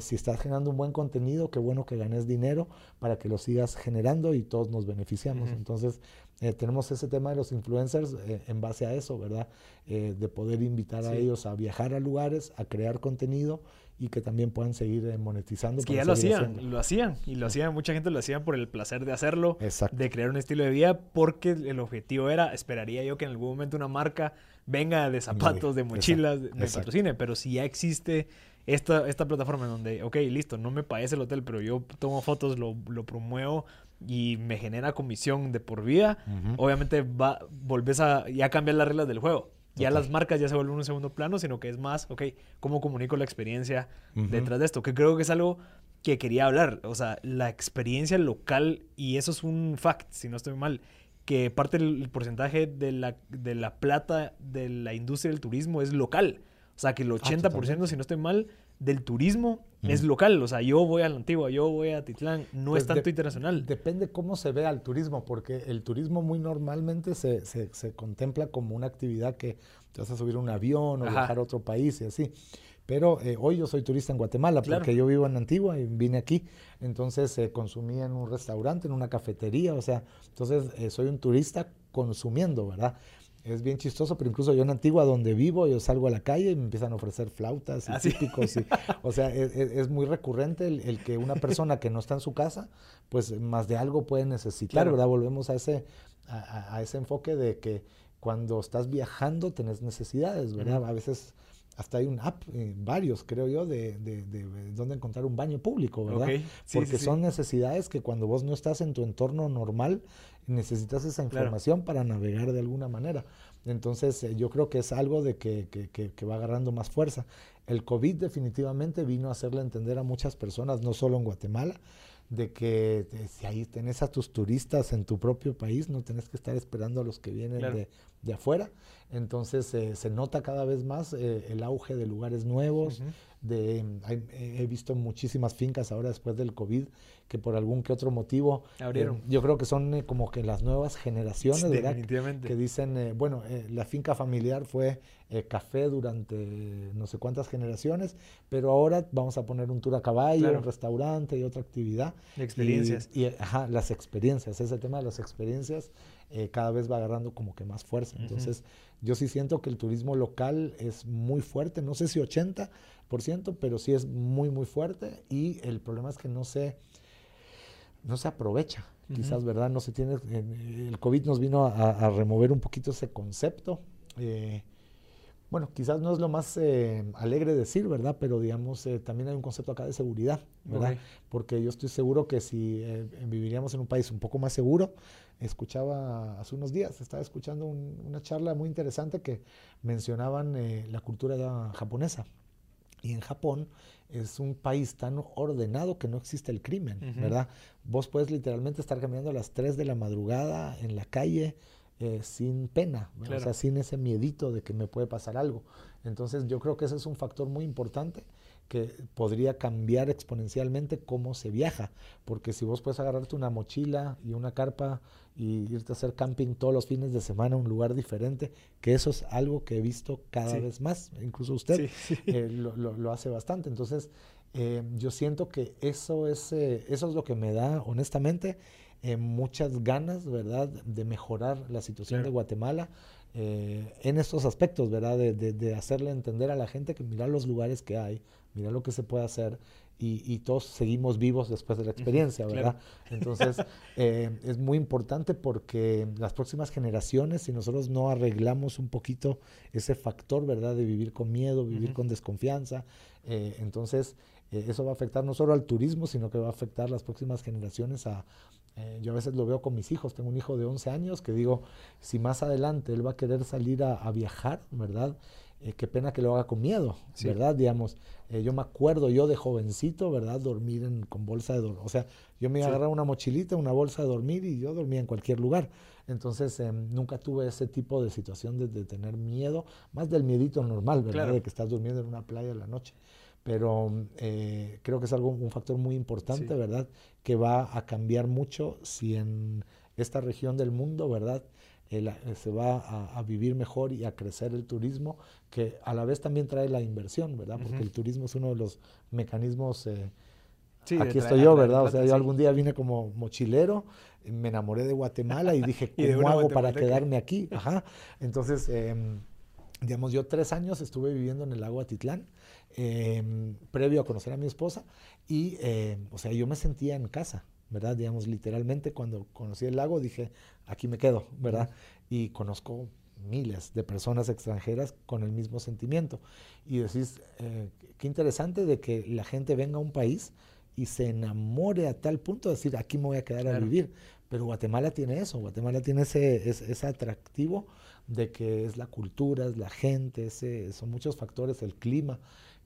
si estás generando un buen contenido, qué bueno que ganes dinero para que lo sigas generando y todos nos beneficiamos. Entonces, eh, tenemos ese tema de los influencers eh, en base a eso, ¿verdad? Eh, de poder invitar a ellos a viajar a lugares, a crear contenido y que también puedan seguir monetizando. Es que ya lo hacían, lo hacían, y lo hacían, mucha gente lo hacía por el placer de hacerlo, de crear un estilo de vida, porque el objetivo era, esperaría yo que en algún momento una marca venga de zapatos, de mochilas, me patrocine, pero si ya existe esta, esta plataforma en donde, ok, listo, no me parece el hotel, pero yo tomo fotos, lo, lo promuevo y me genera comisión de por vida, obviamente va, volvés a ya cambiar las reglas del juego. Ya las marcas ya se vuelven un segundo plano, sino que es más, ok, ¿cómo comunico la experiencia detrás de esto? Que creo que es algo que quería hablar. O sea, la experiencia local, y eso es un fact, si no estoy mal, que parte del porcentaje de la, de la plata de la industria del turismo es local. O sea, que el 80%, ah, si no estoy mal, del turismo es local. O sea, yo voy a la Antigua, yo voy a Titlán, no pues es tanto internacional. Depende cómo se vea el turismo, porque el turismo muy normalmente se, se, contempla como una actividad que te vas a subir un avión o viajar a otro país y así. Pero eh, hoy yo soy turista en Guatemala porque yo vivo en Antigua y vine aquí. Entonces eh, consumí en un restaurante, en una cafetería, o sea, entonces eh, soy un turista consumiendo, ¿verdad? Es bien chistoso, pero incluso yo en Antigua, donde vivo, yo salgo a la calle y me empiezan a ofrecer flautas y ah, típicos. (laughs) o sea, es, muy recurrente el, que una persona que no está en su casa, pues más de algo puede necesitar, ¿verdad? Volvemos a ese, a, ese enfoque de que cuando estás viajando tenés necesidades, ¿verdad? A veces hasta hay un app, eh, varios creo yo, de, de, dónde encontrar un baño público, ¿verdad? Porque son necesidades que cuando vos no estás en tu entorno normal, necesitas esa información para navegar de alguna manera. Entonces eh, yo creo que es algo de que, que, que, va agarrando más fuerza. El COVID definitivamente vino a hacerle entender a muchas personas, no solo en Guatemala, de que eh, si ahí tenés a tus turistas en tu propio país, no tenés que estar esperando a los que vienen de, de, afuera. Entonces eh, se nota cada vez más el auge de lugares nuevos, de, he visto muchísimas fincas ahora después del COVID que por algún que otro motivo abrieron. Eh, yo creo que son eh, como que las nuevas generaciones, ¿verdad? Que dicen, eh, bueno, la finca familiar fue café durante no sé cuántas generaciones, pero ahora vamos a poner un tour a caballo, un restaurante y otra actividad. Experiencias. Y, ajá, las experiencias, ese tema de las experiencias cada vez va agarrando como que más fuerza. Entonces, yo sí siento que el turismo local es muy fuerte, no sé si 80%, pero sí es muy, muy fuerte y el problema es que no se, no se aprovecha. quizás, ¿verdad? No se tiene, el COVID nos vino a, remover un poquito ese concepto. Eh, bueno, quizás no es lo más eh, alegre decir, ¿verdad? Pero digamos, eh, también hay un concepto acá de seguridad, ¿verdad? Porque yo estoy seguro que si viviríamos en un país un poco más seguro, escuchaba hace unos días, estaba escuchando una charla muy interesante que mencionaban la cultura japonesa. Y en Japón es un país tan ordenado que no existe el crimen, ¿verdad? Vos puedes literalmente estar caminando a las 3 de la madrugada en la calle eh, sin pena, o sea, sin ese miedito de que me puede pasar algo. Entonces yo creo que ese es un factor muy importante que podría cambiar exponencialmente cómo se viaja, porque si vos puedes agarrarte una mochila y una carpa y irte a hacer camping todos los fines de semana a un lugar diferente, que eso es algo que he visto cada vez más, incluso usted eh, lo, hace bastante. Entonces, eh, yo siento que eso es, eh, eso es lo que me da, honestamente, muchas ganas, ¿verdad?, de mejorar la situación de Guatemala. En estos aspectos, ¿verdad? De, de, hacerle entender a la gente que mirar los lugares que hay, mira lo que se puede hacer y, todos seguimos vivos después de la experiencia, ¿verdad? Entonces, (laughs) eh, es muy importante porque las próximas generaciones, si nosotros no arreglamos un poquito ese factor, ¿verdad? De vivir con miedo, vivir con desconfianza, eh, entonces eh, eso va a afectar no solo al turismo, sino que va a afectar las próximas generaciones a... yo a veces lo veo con mis hijos, tengo un hijo de 11 años que digo, si más adelante él va a querer salir a, a viajar, ¿verdad? Eh, qué pena que lo haga con miedo, ¿verdad? Digamos, eh, yo me acuerdo yo de jovencito, ¿verdad? Dormir en, con bolsa de dormir. O sea, yo me agarraba una mochilita, una bolsa de dormir y yo dormía en cualquier lugar. Entonces, em, nunca tuve ese tipo de situación de, tener miedo, más del miedito normal, ¿verdad? De que estás durmiendo en una playa en la noche. Pero eh, creo que es algo, un factor muy importante, ¿verdad? Que va a cambiar mucho si en esta región del mundo, ¿verdad? Eh, se va a, vivir mejor y a crecer el turismo, que a la vez también trae la inversión, ¿verdad? Porque el turismo es uno de los mecanismos... Eh, aquí estoy yo, ¿verdad? O sea, yo algún día vine como mochilero, me enamoré de Guatemala y dije, (laughs) ¿cómo hago para quedarme aquí? (laughs) Ajá. Entonces, em, digamos, yo tres años estuve viviendo en el lago Atitlán, em, previo a conocer a mi esposa, y, em, o sea, yo me sentía en casa, ¿verdad? Digamos, literalmente cuando conocí el lago dije, aquí me quedo, ¿verdad? Y conozco miles de personas extranjeras con el mismo sentimiento. Y decís, eh, qué interesante de que la gente venga a un país y se enamore a tal punto de decir, aquí me voy a quedar a vivir. Pero Guatemala tiene eso, Guatemala tiene ese, ese, atractivo de que es la cultura, es la gente, ese, son muchos factores, el clima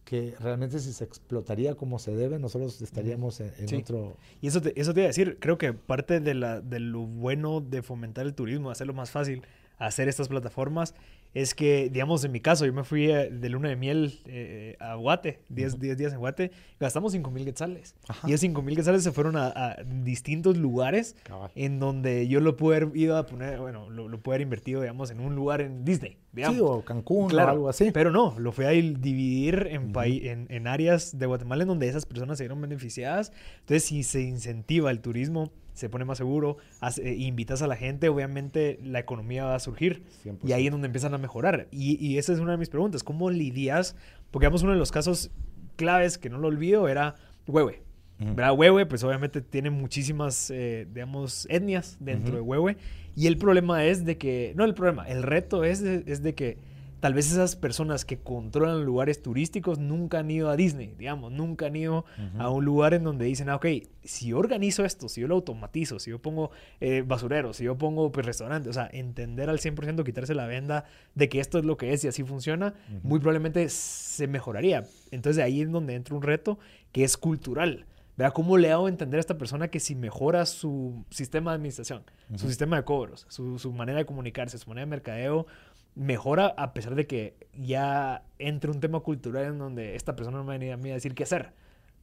que realmente si se explotaría como se debe, nosotros estaríamos en, otro... Y eso te, eso te iba a decir, creo que parte de, la, de lo bueno de fomentar el turismo, hacerlo más fácil, hacer estas plataformas, es que, digamos, en mi caso, yo me fui eh, de luna de miel eh, a Guate, 10 días en Guate, gastamos 5 mil quetzales. Y esos 5 mil quetzales se fueron a, distintos lugares en donde yo lo pude haber ido a poner, bueno, lo, lo pude haber invertido, digamos, en un lugar en Disney, digamos. Sí, o Cancún o algo así. Pero no, lo fui a dividir en, en, en áreas de Guatemala en donde esas personas se vieron beneficiadas. Entonces, si se incentiva el turismo, se pone más seguro, eh, invitas a la gente, obviamente la economía va a surgir. Y ahí es donde empiezan a mejorar. Y, y, esa es una de mis preguntas. ¿Cómo lidias? Porque, digamos, uno de los casos claves que no lo olvido era Huehue. ¿Verdad? Huehue, pues obviamente tiene muchísimas, eh, digamos, etnias dentro de Huehue. Y el problema es de que, no el problema, el reto es es de que tal vez esas personas que controlan lugares turísticos nunca han ido a Disney, digamos, nunca han ido a un lugar en donde dicen, ah, ok, si yo organizo esto, si yo lo automatizo, si yo pongo eh, basureros, si yo pongo pues, restaurantes, o sea, entender al 100%, quitarse la venda de que esto es lo que es y así funciona, muy probablemente se mejoraría. Entonces ahí es donde entra un reto que es cultural. ¿Verdad? ¿Cómo le hago entender a esta persona que si mejora su sistema de administración, su sistema de cobros, su, su, manera de comunicarse, su manera de mercadeo, mejora a pesar de que ya entre un tema cultural en donde esta persona no me venía a mí a decir qué hacer.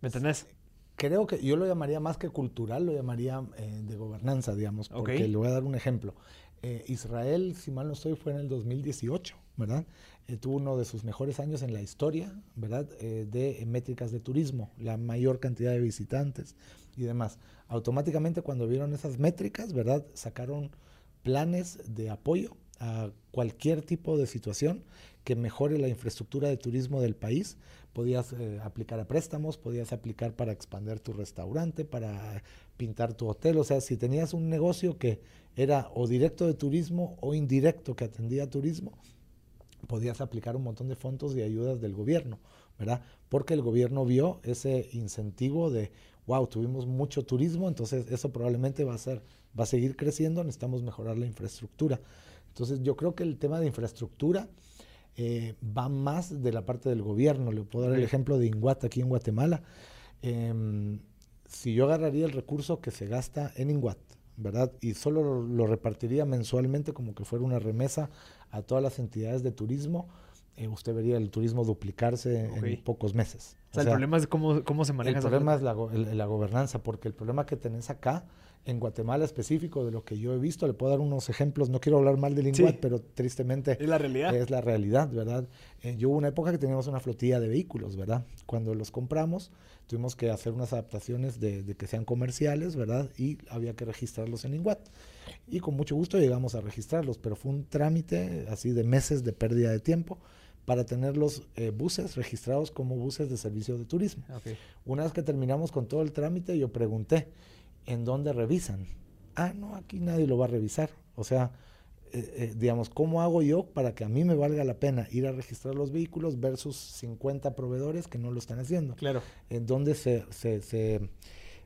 ¿Me entendés? Creo que yo lo llamaría más que cultural, lo llamaría eh, de gobernanza, digamos, porque le voy a dar un ejemplo. Eh, Israel, si mal no estoy, fue en el 2018, ¿verdad? Eh, tuvo uno de sus mejores años en la historia, ¿verdad? de métricas de turismo, la mayor cantidad de visitantes y demás. Automáticamente cuando vieron esas métricas, ¿verdad? Sacaron planes de apoyo a cualquier tipo de situación que mejore la infraestructura de turismo del país. Podías eh, aplicar a préstamos, podías aplicar para expandir tu restaurante, para pintar tu hotel. O sea, si tenías un negocio que era o directo de turismo o indirecto que atendía a turismo, podías aplicar un montón de fondos y ayudas del gobierno, ¿verdad? Porque el gobierno vio ese incentivo de, wow, tuvimos mucho turismo, entonces eso probablemente va a ser, va a seguir creciendo, necesitamos mejorar la infraestructura. Entonces yo creo que el tema de infraestructura eh, va más de la parte del gobierno. Le puedo dar el ejemplo de Inguat aquí en Guatemala. Em, si yo agarraría el recurso que se gasta en Inguat, ¿verdad? Y solo lo, repartiría mensualmente como que fuera una remesa a todas las entidades de turismo, eh, usted vería el turismo duplicarse en pocos meses. O sea, el problema es cómo, cómo se maneja. El problema es la, la, gobernanza, porque el problema que tenés acá en Guatemala específico de lo que yo he visto. Le puedo dar unos ejemplos, no quiero hablar mal del Inguat, pero tristemente es la realidad. Es la realidad, ¿verdad? Eh, yo hubo una época que teníamos una flotilla de vehículos, ¿verdad? Cuando los compramos tuvimos que hacer unas adaptaciones de, que sean comerciales, ¿verdad? Y había que registrarlos en Inguat. Y con mucho gusto llegamos a registrarlos, pero fue un trámite así de meses de pérdida de tiempo para tener los eh, buses registrados como buses de servicio de turismo. Una vez que terminamos con todo el trámite, yo pregunté, ¿en dónde revisan? Ah, no, aquí nadie lo va a revisar. O sea, eh, eh, digamos, ¿cómo hago yo para que a mí me valga la pena ir a registrar los vehículos versus 50 proveedores que no lo están haciendo? Claro. ¿En dónde se, se, se,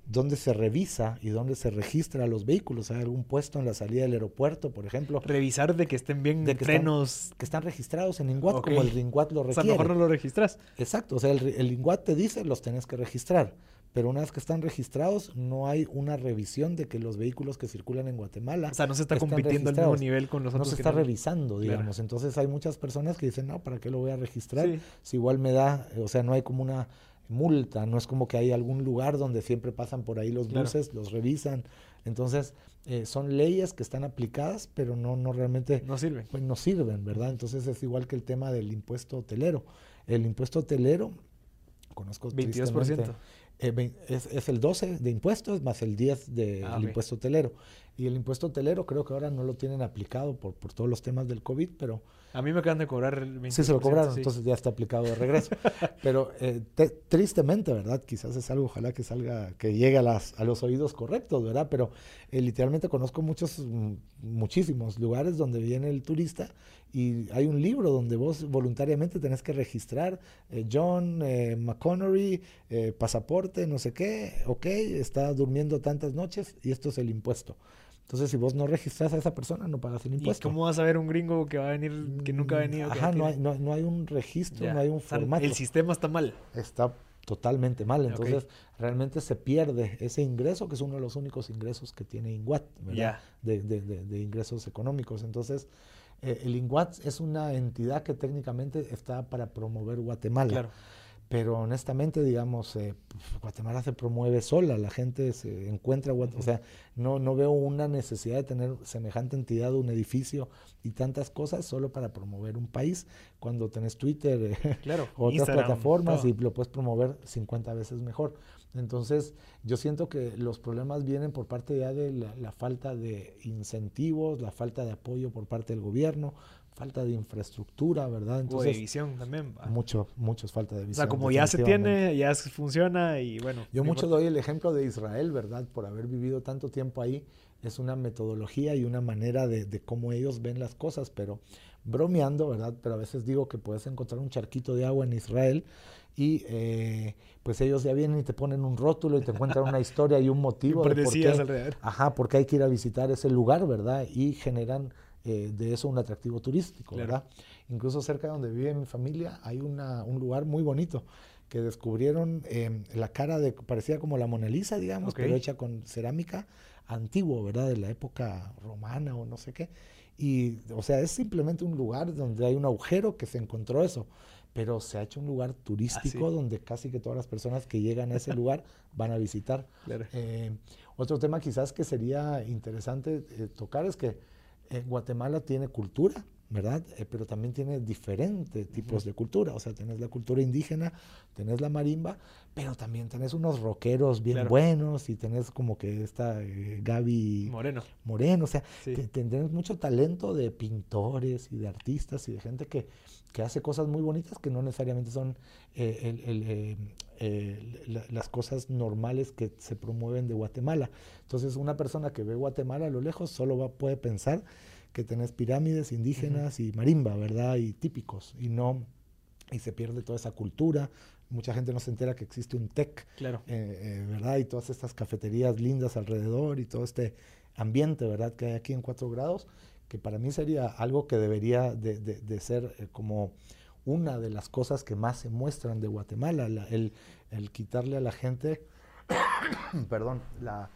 dónde se revisa y dónde se registra los vehículos? ¿Hay algún puesto en la salida del aeropuerto, por ejemplo? Revisar de que estén bien de que frenos. que están registrados en INGUAT, como el INGUAT lo requiere. O sea, mejor no lo registras. Exacto, o sea, el, el INGUAT te dice, los tenés que registrar pero una vez que están registrados, no hay una revisión de que los vehículos que circulan en Guatemala. O sea, no se está compitiendo al mismo nivel con los otros. No se está revisando, digamos. Entonces hay muchas personas que dicen, no, ¿para qué lo voy a registrar? Si igual me da, o sea, no hay como una multa, no es como que hay algún lugar donde siempre pasan por ahí los buses, los revisan. Entonces, eh, son leyes que están aplicadas, pero no, no realmente... No sirven. Pues no sirven, ¿verdad? Entonces es igual que el tema del impuesto hotelero. El impuesto hotelero, conozco 22%. Eh, es, el 12 de impuestos más el 10 del ah, impuesto hotelero. Y el impuesto hotelero creo que ahora no lo tienen aplicado por, por todos los temas del COVID, pero... A mí me acaban de cobrar el Sí, se lo cobraron, entonces ya está aplicado de regreso. (laughs) pero eh, tristemente, ¿verdad? Quizás es algo, ojalá que salga, que llegue a, las, a los oídos correctos, ¿verdad? Pero eh, literalmente conozco muchos, mm, muchísimos lugares donde viene el turista y hay un libro donde vos voluntariamente tenés que registrar eh, John McConnery, pasaporte, no sé qué, ok, está durmiendo tantas noches y esto es el impuesto. Entonces, si vos no registras a esa persona, no pagas el impuesto. ¿Y cómo vas a ver un gringo que va a venir, que nunca ha mm, venido? Ajá, no hay, no, hay, un registro, no hay un formato. El sistema está mal. Está totalmente mal. Entonces, realmente se pierde ese ingreso, que es uno de los únicos ingresos que tiene INGUAT, ¿verdad? De, de, de, ingresos económicos. Entonces, eh, el INGUAT es una entidad que técnicamente está para promover Guatemala. Pero honestamente, digamos, eh, Guatemala se promueve sola, la gente se encuentra, o sea, no, no veo una necesidad de tener semejante entidad, un edificio y tantas cosas solo para promover un país, cuando tenés Twitter, eh, claro, (laughs) otras plataformas y lo puedes promover 50 veces mejor. Entonces, yo siento que los problemas vienen por parte ya de la, falta de incentivos, la falta de apoyo por parte del gobierno, falta de infraestructura, ¿verdad? Entonces, o de visión también. Mucho, muchos falta de visión. O sea, como ya se tiene, ya funciona y bueno. Yo mucho doy el ejemplo de Israel, ¿verdad? Por haber vivido tanto tiempo ahí, es una metodología y una manera de, de cómo ellos ven las cosas, pero bromeando, ¿verdad? Pero a veces digo que puedes encontrar un charquito de agua en Israel y eh, pues ellos ya vienen y te ponen un rótulo y te encuentran una (laughs) historia y un motivo. de por qué, ajá, porque hay que ir a visitar ese lugar, ¿verdad? Y generan eh, de eso un atractivo turístico, ¿verdad? Incluso cerca de donde vive mi familia hay una, un lugar muy bonito que descubrieron em, la cara de, parecía como la Mona Lisa, digamos, pero hecha con cerámica antiguo, ¿verdad? De la época romana o no sé qué. Y, o sea, es simplemente un lugar donde hay un agujero que se encontró eso pero se ha hecho un lugar turístico ah, donde casi que todas las personas que llegan a ese (laughs) lugar van a visitar. Eh, otro tema quizás que sería interesante eh, tocar es que Guatemala tiene cultura, ¿verdad? Eh, pero también tiene diferentes tipos de cultura. O sea, tenés la cultura indígena, tenés la marimba, pero también tenés unos rockeros bien buenos y tenés como que esta eh, Gaby Moreno. Moreno. O sea, tenés mucho talento de pintores y de artistas y de gente que, que hace cosas muy bonitas que no necesariamente son eh, las cosas normales que se promueven de Guatemala. Entonces, una persona que ve Guatemala a lo lejos solo va, puede pensar que tenés pirámides indígenas y marimba, ¿verdad? Y típicos, y no, y se pierde toda esa cultura. Mucha gente no se entera que existe un TEC, claro. Eh, eh, ¿verdad? Y todas estas cafeterías lindas alrededor y todo este ambiente, ¿verdad? Que hay aquí en Cuatro grados, que para mí sería algo que debería de, ser eh, como una de las cosas que más se muestran de Guatemala, el, el quitarle a la gente, (coughs) perdón, la,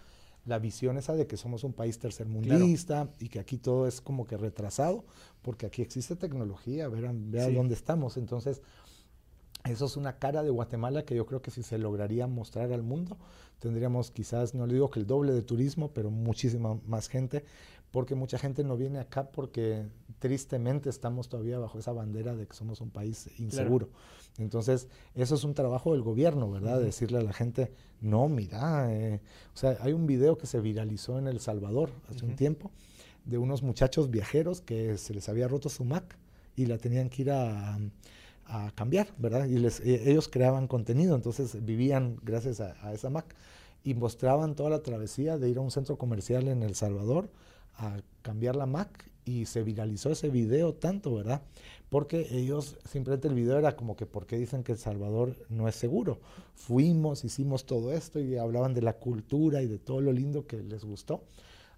la visión esa de que somos un país tercermundista y que aquí todo es como que retrasado, porque aquí existe tecnología, vean, vean dónde estamos. Entonces, eso es una cara de Guatemala que yo creo que si se lograría mostrar al mundo, tendríamos quizás, no le digo que el doble de turismo, pero muchísima más gente, porque mucha gente no viene acá porque tristemente estamos todavía bajo esa bandera de que somos un país inseguro. Entonces, eso es un trabajo del gobierno, ¿verdad? Decirle a la gente, no, mira, eh", o sea, hay un video que se viralizó en El Salvador hace un tiempo de unos muchachos viajeros que se les había roto su Mac y la tenían que ir a, cambiar, ¿verdad? Y les, e, ellos creaban contenido, entonces vivían gracias a, a esa Mac y mostraban toda la travesía de ir a un centro comercial en El Salvador a cambiar la Mac y se viralizó ese video tanto, ¿verdad? Porque ellos, simplemente el video era como que, ¿por qué dicen que El Salvador no es seguro? Fuimos, hicimos todo esto y hablaban de la cultura y de todo lo lindo que les gustó.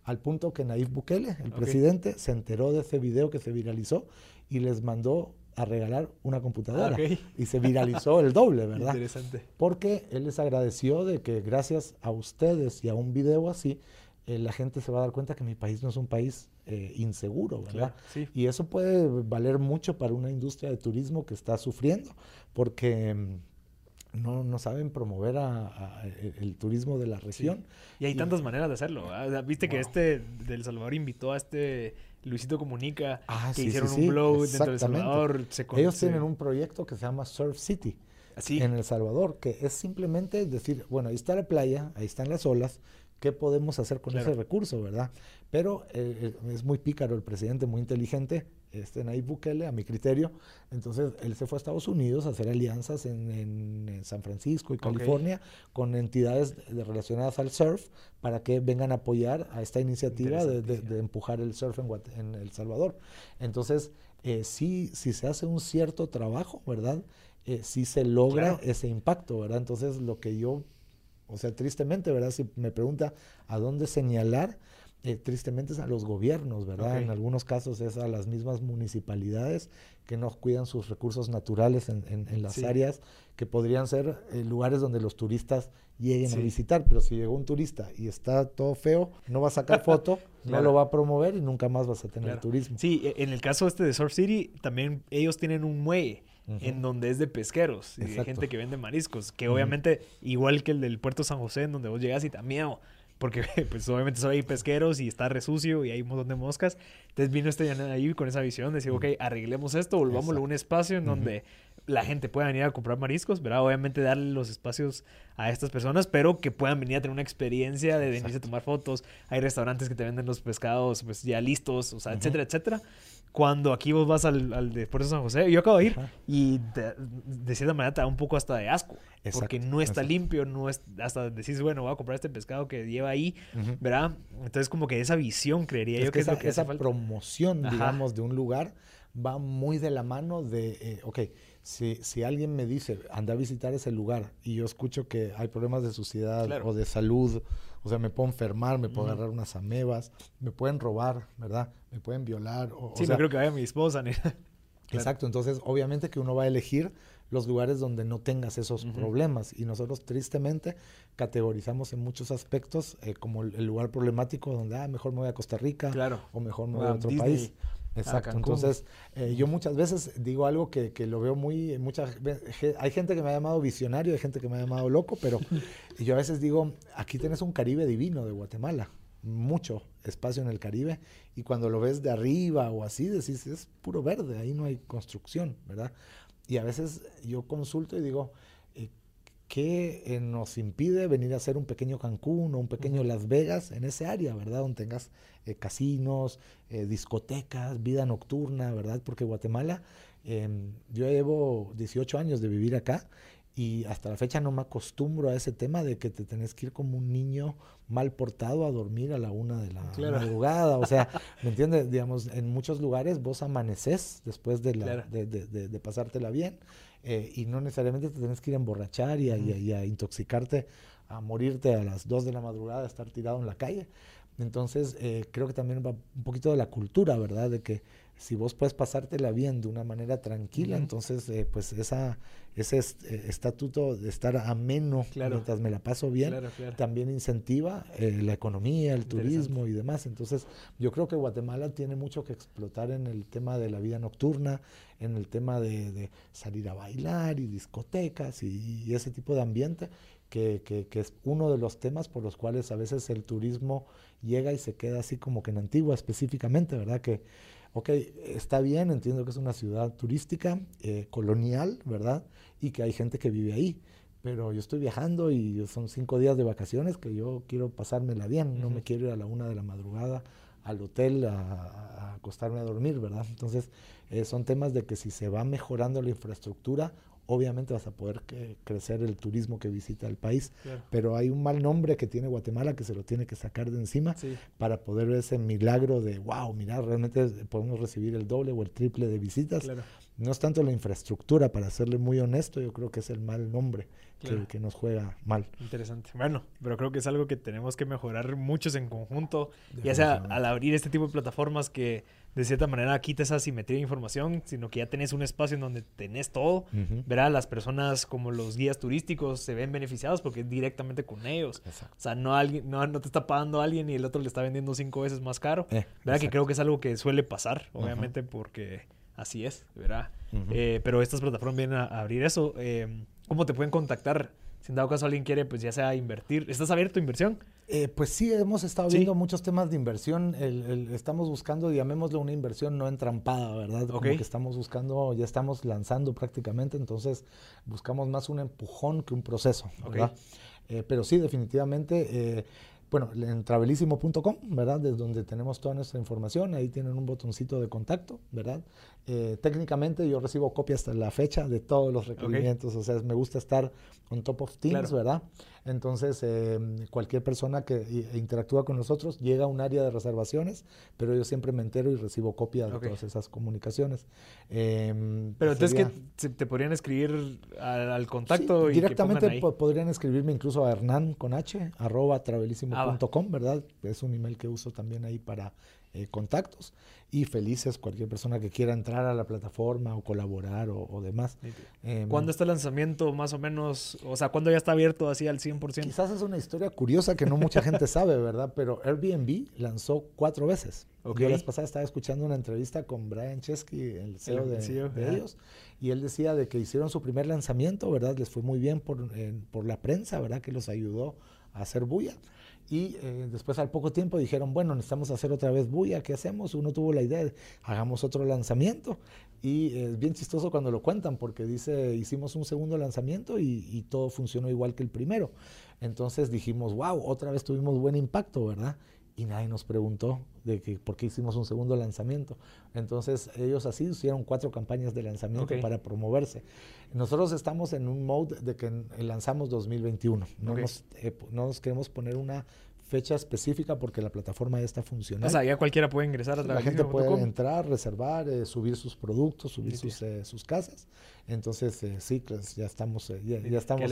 Al punto que Naif Bukele, el presidente, se enteró de ese video que se viralizó y les mandó a regalar una computadora. Y se viralizó el doble, (laughs) ¿verdad? Interesante. Porque él les agradeció de que gracias a ustedes y a un video así, eh, la gente se va a dar cuenta que mi país no es un país eh, inseguro, ¿verdad? Y eso puede valer mucho para una industria de turismo que está sufriendo, porque mm, no, no saben promover a, el, turismo de la región. Y hay tantas maneras de hacerlo. Viste que este del Salvador invitó a este Luisito Comunica, ah, que hicieron un blog dentro de Salvador. Ellos tienen un proyecto que se llama Surf City. Así. En El Salvador, que es simplemente decir, bueno, ahí está la playa, ahí están las olas, qué podemos hacer con ese recurso, ¿verdad? Pero eh, es muy pícaro el presidente, muy inteligente, este Nayib Bukele, a mi criterio. Entonces, él se fue a Estados Unidos a hacer alianzas en, San Francisco y California con entidades relacionadas al surf para que vengan a apoyar a esta iniciativa de, empujar el surf en, El Salvador. Entonces, eh, sí, si se hace un cierto trabajo, ¿verdad? Eh, sí se logra ese impacto, ¿verdad? Entonces, lo que yo o sea, tristemente, ¿verdad? Si me pregunta a dónde señalar, eh, tristemente es a los gobiernos, ¿verdad? En algunos casos es a las mismas municipalidades que no cuidan sus recursos naturales en, en, las áreas que podrían ser eh, lugares donde los turistas lleguen a visitar. Pero si llegó un turista y está todo feo, no va a sacar foto, (laughs) no lo va a promover y nunca más vas a tener turismo. Sí, e, en el caso este de Surf City, también ellos tienen un muelle en donde es de pesqueros y de gente que vende mariscos, que obviamente igual que el del puerto San José, en donde vos llegas y también porque (laughs) pues obviamente soy pesqueros y está resucio y hay un montón de moscas. Entonces vino este ahí con esa visión de decir, ok, arreglemos esto, volvámoslo a un espacio en donde la gente pueda venir a comprar mariscos, ¿verdad? Obviamente darle los espacios a estas personas, pero que puedan venir a tener una experiencia de venirse a tomar fotos. Hay restaurantes que te venden los pescados pues ya listos, o sea, etcétera, etcétera cuando aquí vos vas al, al de Puerto San José, yo acabo de ir y de, cierta manera te da un poco hasta de asco. porque no está limpio, no es, hasta decís, bueno, voy a comprar este pescado que lleva ahí, ¿verdad? Entonces como que esa visión, creería yo que, esa, es lo que esa promoción, digamos, de un lugar va muy de la mano de, eh, ok, si, si, alguien me dice, anda a visitar ese lugar y yo escucho que hay problemas de suciedad o de salud, o sea, me puedo enfermar, me puedo agarrar unas amebas, me pueden robar, ¿verdad? Me pueden violar. O, sí, no creo que vaya mi esposa. Ni... (laughs) Exacto, entonces obviamente que uno va a elegir los lugares donde no tengas esos problemas y nosotros tristemente categorizamos en muchos aspectos eh, como el, lugar problemático donde ah, mejor me voy a Costa Rica o mejor me voy a otro país. Exacto. Entonces, eh, yo muchas veces digo algo que, que lo veo muy, mucha, hay gente que me ha llamado visionario, hay gente que me ha llamado loco, pero (laughs) yo a veces digo, aquí tienes un Caribe divino de Guatemala. mucho espacio en el Caribe y cuando lo ves de arriba o así, decís, es puro verde, ahí no hay construcción, ¿verdad? Y a veces yo consulto y digo, eh, ¿qué eh, nos impide venir a hacer un pequeño Cancún o un pequeño Las Vegas en ese área, ¿verdad? Donde tengas eh, casinos, discotecas, vida nocturna, ¿verdad? Porque Guatemala, em, yo llevo 18 años de vivir acá y hasta la fecha no me acostumbro a ese tema de que te tenés que ir como un niño mal portado a dormir a la una de la madrugada. O sea, (laughs) ¿me entiendes? Digamos, en muchos lugares vos amaneces después de, la, de, de, de, pasártela bien eh, y no necesariamente te tenés que ir a emborrachar y a, intoxicarte, a morirte a las dos de la madrugada, a estar tirado en la calle. Entonces, eh, creo que también va un poquito de la cultura, ¿verdad? De que si vos puedes pasártela bien de una manera tranquila, entonces eh, pues esa, ese eh, estatuto de estar ameno mientras me la paso bien, también incentiva eh, la economía, el turismo y demás. Entonces yo creo que Guatemala tiene mucho que explotar en el tema de la vida nocturna, en el tema de, salir a bailar y discotecas y, ese tipo de ambiente. Que, que, que, es uno de los temas por los cuales a veces el turismo llega y se queda así como que en Antigua específicamente, ¿verdad? Que, ok, está bien, entiendo que es una ciudad turística, eh, colonial, ¿verdad? Y que hay gente que vive ahí. Pero yo estoy viajando y son cinco días de vacaciones que yo quiero pasármela bien, no me quiero ir a la una de la madrugada al hotel a, acostarme a dormir, ¿verdad? Entonces, eh, son temas de que si se va mejorando la infraestructura, obviamente vas a poder crecer el turismo que visita el país, pero hay un mal nombre que tiene Guatemala que se lo tiene que sacar de encima para poder ver ese milagro de, wow, mira, realmente podemos recibir el doble o el triple de visitas. No es tanto la infraestructura, para serle muy honesto, yo creo que es el mal nombre que, nos juega mal. Interesante. Bueno, pero creo que es algo que tenemos que mejorar muchos en conjunto, ya sea al abrir este tipo de plataformas que de cierta manera quita esa simetría de información, sino que ya tenés un espacio en donde tenés todo. Verá, las personas como los guías turísticos se ven beneficiados porque es directamente con ellos. O sea, no, alguien, no, no, te está pagando alguien y el otro le está vendiendo cinco veces más caro. Eh, ¿Verdad? Que creo que es algo que suele pasar, obviamente, porque así es, ¿verdad? Eh, pero estas plataformas vienen a, abrir eso. Eh, ¿Cómo te pueden contactar? Si en dado caso alguien quiere, pues ya sea invertir. ¿Estás abierto a inversión? Eh, pues sí, hemos estado viendo muchos temas de inversión. estamos buscando, llamémoslo una inversión no entrampada, ¿verdad? Como que estamos buscando, ya estamos lanzando prácticamente, entonces buscamos más un empujón que un proceso, ¿verdad? Eh, pero sí, definitivamente. Eh, bueno, en travelísimo.com, ¿verdad? Desde donde tenemos toda nuestra información, ahí tienen un botoncito de contacto, ¿verdad? Eh, técnicamente yo recibo copias hasta la fecha de todos los requerimientos, o sea, me gusta estar on top of things, ¿verdad? Entonces, eh, cualquier persona que interactúa con nosotros llega a un área de reservaciones, pero yo siempre me entero y recibo copias de todas esas comunicaciones. Em, pero entonces, que te podrían escribir al, contacto? y directamente podrían escribirme incluso a hernán con h, arroba travelísimo.com, ah, ¿verdad? Es un email que uso también ahí para eh, contactos y felices cualquier persona que quiera entrar a la plataforma o colaborar o, demás. Eh, ¿Cuándo está el lanzamiento más o menos? O sea, ¿cuándo ya está abierto así al 100%? Quizás es una historia curiosa que no mucha gente (laughs) sabe, ¿verdad? Pero Airbnb lanzó cuatro veces. Okay. Yo la vez pasada estaba escuchando una entrevista con Brian Chesky, el CEO, de, de ellos, y él decía de que hicieron su primer lanzamiento, ¿verdad? Les fue muy bien por, por la prensa, ¿verdad? Que los ayudó a hacer bulla. Y eh, después al poco tiempo dijeron, bueno, necesitamos hacer otra vez bulla, ¿qué hacemos? Uno tuvo la idea de, hagamos otro lanzamiento. Y es bien chistoso cuando lo cuentan porque dice, hicimos un segundo lanzamiento y, todo funcionó igual que el primero. Entonces dijimos, wow, otra vez tuvimos buen impacto, ¿verdad? Y nadie nos preguntó de que, por qué hicimos un segundo lanzamiento. Entonces ellos así hicieron cuatro campañas de lanzamiento para promoverse. Nosotros estamos en un mode de que lanzamos 2021. No, nos, eh, no nos queremos poner una fecha específica porque la plataforma ya está funcionando. O sea, ya cualquiera puede ingresar a través La gente puede entrar, reservar, eh, subir sus productos, subir sus, eh, sus, casas. Entonces, sí, pues, ya estamos, ya, estamos,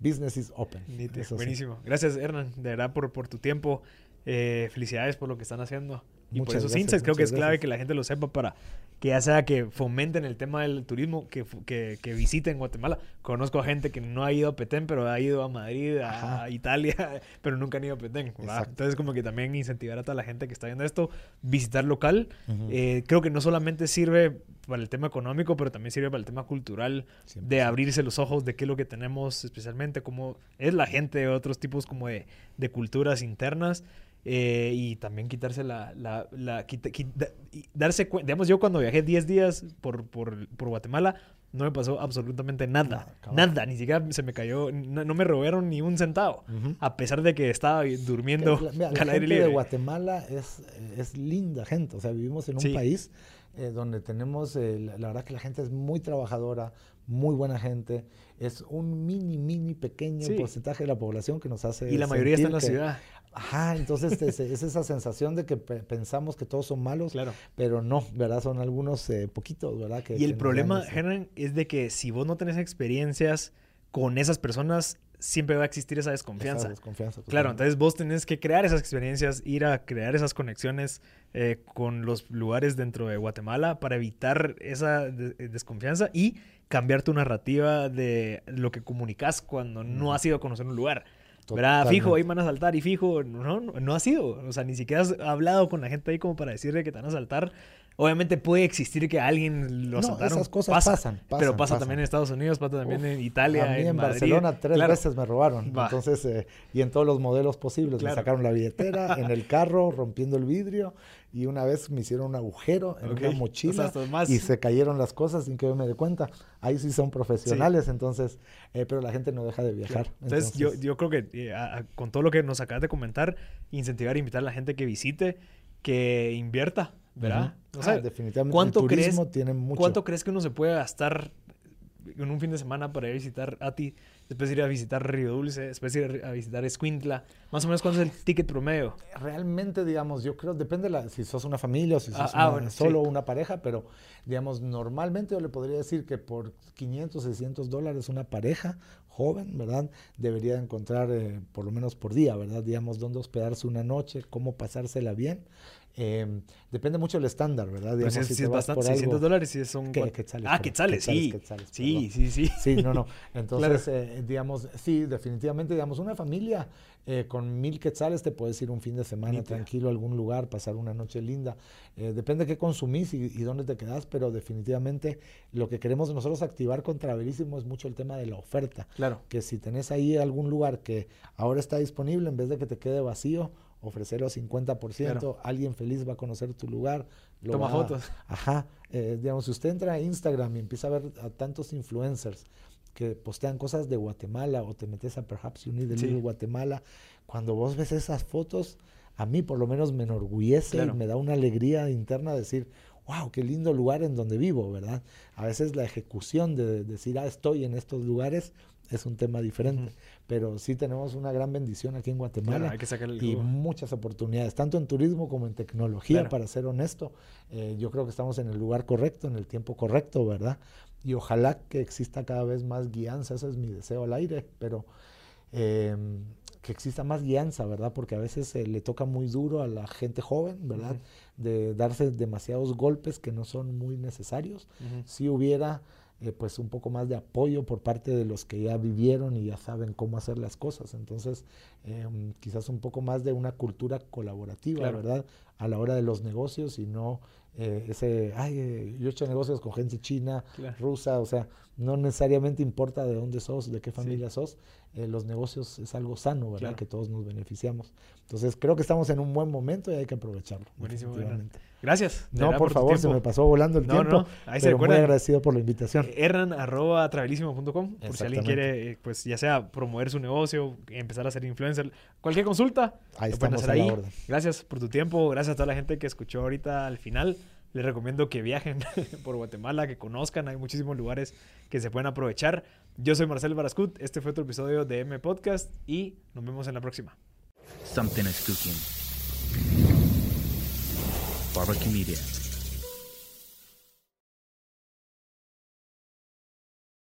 business is open. Buenísimo. Gracias, Hernán, de verdad, por, por tu tiempo. Felicidades por lo que están haciendo. Y por esos insights creo que es clave que la gente lo sepa para que ya sea que fomenten el tema del turismo, que, que, que, visiten Guatemala. Conozco a gente que no ha ido a Petén, pero ha ido a Madrid, a (laughs) Italia, (laughs) pero nunca han ido a Petén. Entonces, como que también incentivar a toda la gente que está viendo esto, visitar local. Eh, creo que no solamente sirve para el tema económico, pero también sirve para el tema cultural, de abrirse los ojos de qué es lo que tenemos especialmente, cómo es la gente de otros tipos como de, de culturas internas eh, y también quitarse la, la, la quita- quita- y darse cuenta, digamos, yo cuando viajé 10 días por, por, por Guatemala, no me pasó absolutamente nada, Nada, ni siquiera se me cayó, no, no me robaron ni un centavo, a pesar de que estaba durmiendo Que la- mira, la al aire gente de. Guatemala es, es linda gente. O sea, vivimos en un Sí. país eh, donde tenemos, eh, la, la verdad que la gente es muy trabajadora, muy buena gente. Es un mini, mini, pequeño Sí. porcentaje de la población que nos hace. Y la mayoría está en la ciudad, Ajá, entonces es, es esa sensación de que pe- pensamos que todos son malos, claro. pero no, ¿verdad? Son algunos eh, poquitos, ¿verdad? Que, Y el problema, ese- Hernán, es de que si vos no tenés experiencias con esas personas, siempre va a existir esa esa desconfianza. desconfianza Claro, entonces vos tenés que crear esas experiencias, ir a crear esas conexiones eh, con los lugares dentro de Guatemala para evitar esa de- eh, desconfianza y cambiar tu narrativa de lo que comunicas cuando no has ido a conocer un lugar. ¿Verdad? Fijo, ahí van a saltar y fijo, no, no, no has ido. O sea, ni siquiera has hablado con la gente ahí como para decirle que te van a saltar. Obviamente puede existir que alguien lo No, asaltaron. esas cosas pasa, pasan, Pero pasa pasan. también en Estados Unidos, pasa también Uf, en Italia, a mí en, Madrid. Barcelona tres Claro. veces me robaron. Entonces, eh, y en todos los modelos posibles. Claro. Me sacaron la billetera, en el carro, rompiendo el vidrio. Y una vez me hicieron un agujero en Ok. una O sea, mochila más- y se cayeron las cosas sin que yo me dé cuenta. Ahí sí son profesionales, entonces, eh, pero la gente no deja de viajar. Entonces, yo, yo creo que eh, a- a- con todo lo que nos acabas de comentar, incentivar, invitar a la gente que visite, que invierta, ¿verdad? O sea, Ah, definitivamente ¿cuánto el turismo crees- tiene mucho. ¿Cuánto crees que uno se puede gastar en un fin de semana para ir a visitar Ati, después ir a visitar Río Dulce, después ir a visitar Escuintla? Más o menos, ¿cuánto es el ticket promedio? Realmente, digamos, yo creo, depende la, si sos una familia o si sos Ah, ah, una- bueno, sí. solo una pareja, pero digamos, normalmente yo le podría decir que por 500, 600 dólares una pareja joven, ¿verdad? Debería encontrar eh, por lo menos por día, ¿verdad? Digamos, dónde hospedarse una noche, cómo pasársela bien. Eh, depende mucho del estándar, ¿verdad? Digamos, si es, si si es bastante, por 600 algo- dólares sí son... Que- quetzales, ah, quetzales, sí. quetzales, sí, sí, sí. Sí, no, no. (laughs) Entonces, eh, digamos, sí, definitivamente, digamos, una familia eh, con mil quetzales te puedes ir un fin de semana tranquilo a algún lugar, pasar una noche linda. Eh, depende de qué consumís y, y dónde te quedás, pero definitivamente lo que queremos nosotros activar con Travelísimo es mucho el tema de la oferta. Claro. Que si tenés ahí algún lugar que ahora está disponible, en vez de que te quede vacío, ofrecerlo 50%, Claro. alguien feliz va a conocer tu lugar. lo Toma va fotos. Ajá, eh, digamos, si usted entra a Instagram y empieza a ver a tantos influencers que postean cosas de Guatemala o te metes a Perhaps You Need a Sí. Little Guatemala, cuando vos ves esas fotos, a mí por lo menos me enorgullece Claro. y me da una alegría interna decir, wow, qué lindo lugar en donde vivo, ¿verdad? A veces la ejecución de decir, ah, estoy en estos lugares es un tema diferente, Ujú. pero sí tenemos una gran bendición aquí en Guatemala Claro, hay que sacarle el y muchas oportunidades, tanto en turismo como en tecnología, Claro. para ser honesto. Eh, yo creo que estamos en el lugar correcto, en el tiempo correcto, ¿verdad? Y ojalá que exista cada vez más guianza, ese es mi deseo al aire, pero eh, que exista más guianza, ¿verdad? Porque a veces eh, le toca muy duro a la gente joven, ¿verdad? Ujú. De darse demasiados golpes que no son muy necesarios. Ujú. Si hubiera eh, pues un poco más de apoyo por parte de los que ya vivieron y ya saben cómo hacer las cosas. Entonces, eh, um, quizás un poco más de una cultura colaborativa, Claro. ¿verdad? A la hora de los negocios y no eh, ese, ay, eh, yo he hecho negocios con gente china, Claro. rusa, o sea, no necesariamente importa de dónde sos, de qué Sí. familia sos, eh, los negocios es algo sano, ¿verdad? Claro. Que todos nos beneficiamos. Entonces, creo que estamos en un buen momento y hay que aprovecharlo. Buenísimo, definitivamente. Gracias. No, por favor, se me pasó volando el No, tiempo, no, ahí se pero muy agradecido por la invitación. Erran arroba travelísimo.com por si alguien quiere, eh, pues ya sea promover su negocio, empezar a ser influencer, cualquier consulta, Ahí lo pueden estamos hacer a la ahí. orden. Gracias por tu tiempo, gracias a toda la gente que escuchó ahorita al final. Les recomiendo que viajen (laughs) por Guatemala, que conozcan, hay muchísimos lugares que se pueden aprovechar. Yo soy Marcel Barascut, este fue otro episodio de M Podcast y nos vemos en la próxima. Something is cooking. Barbecue Media.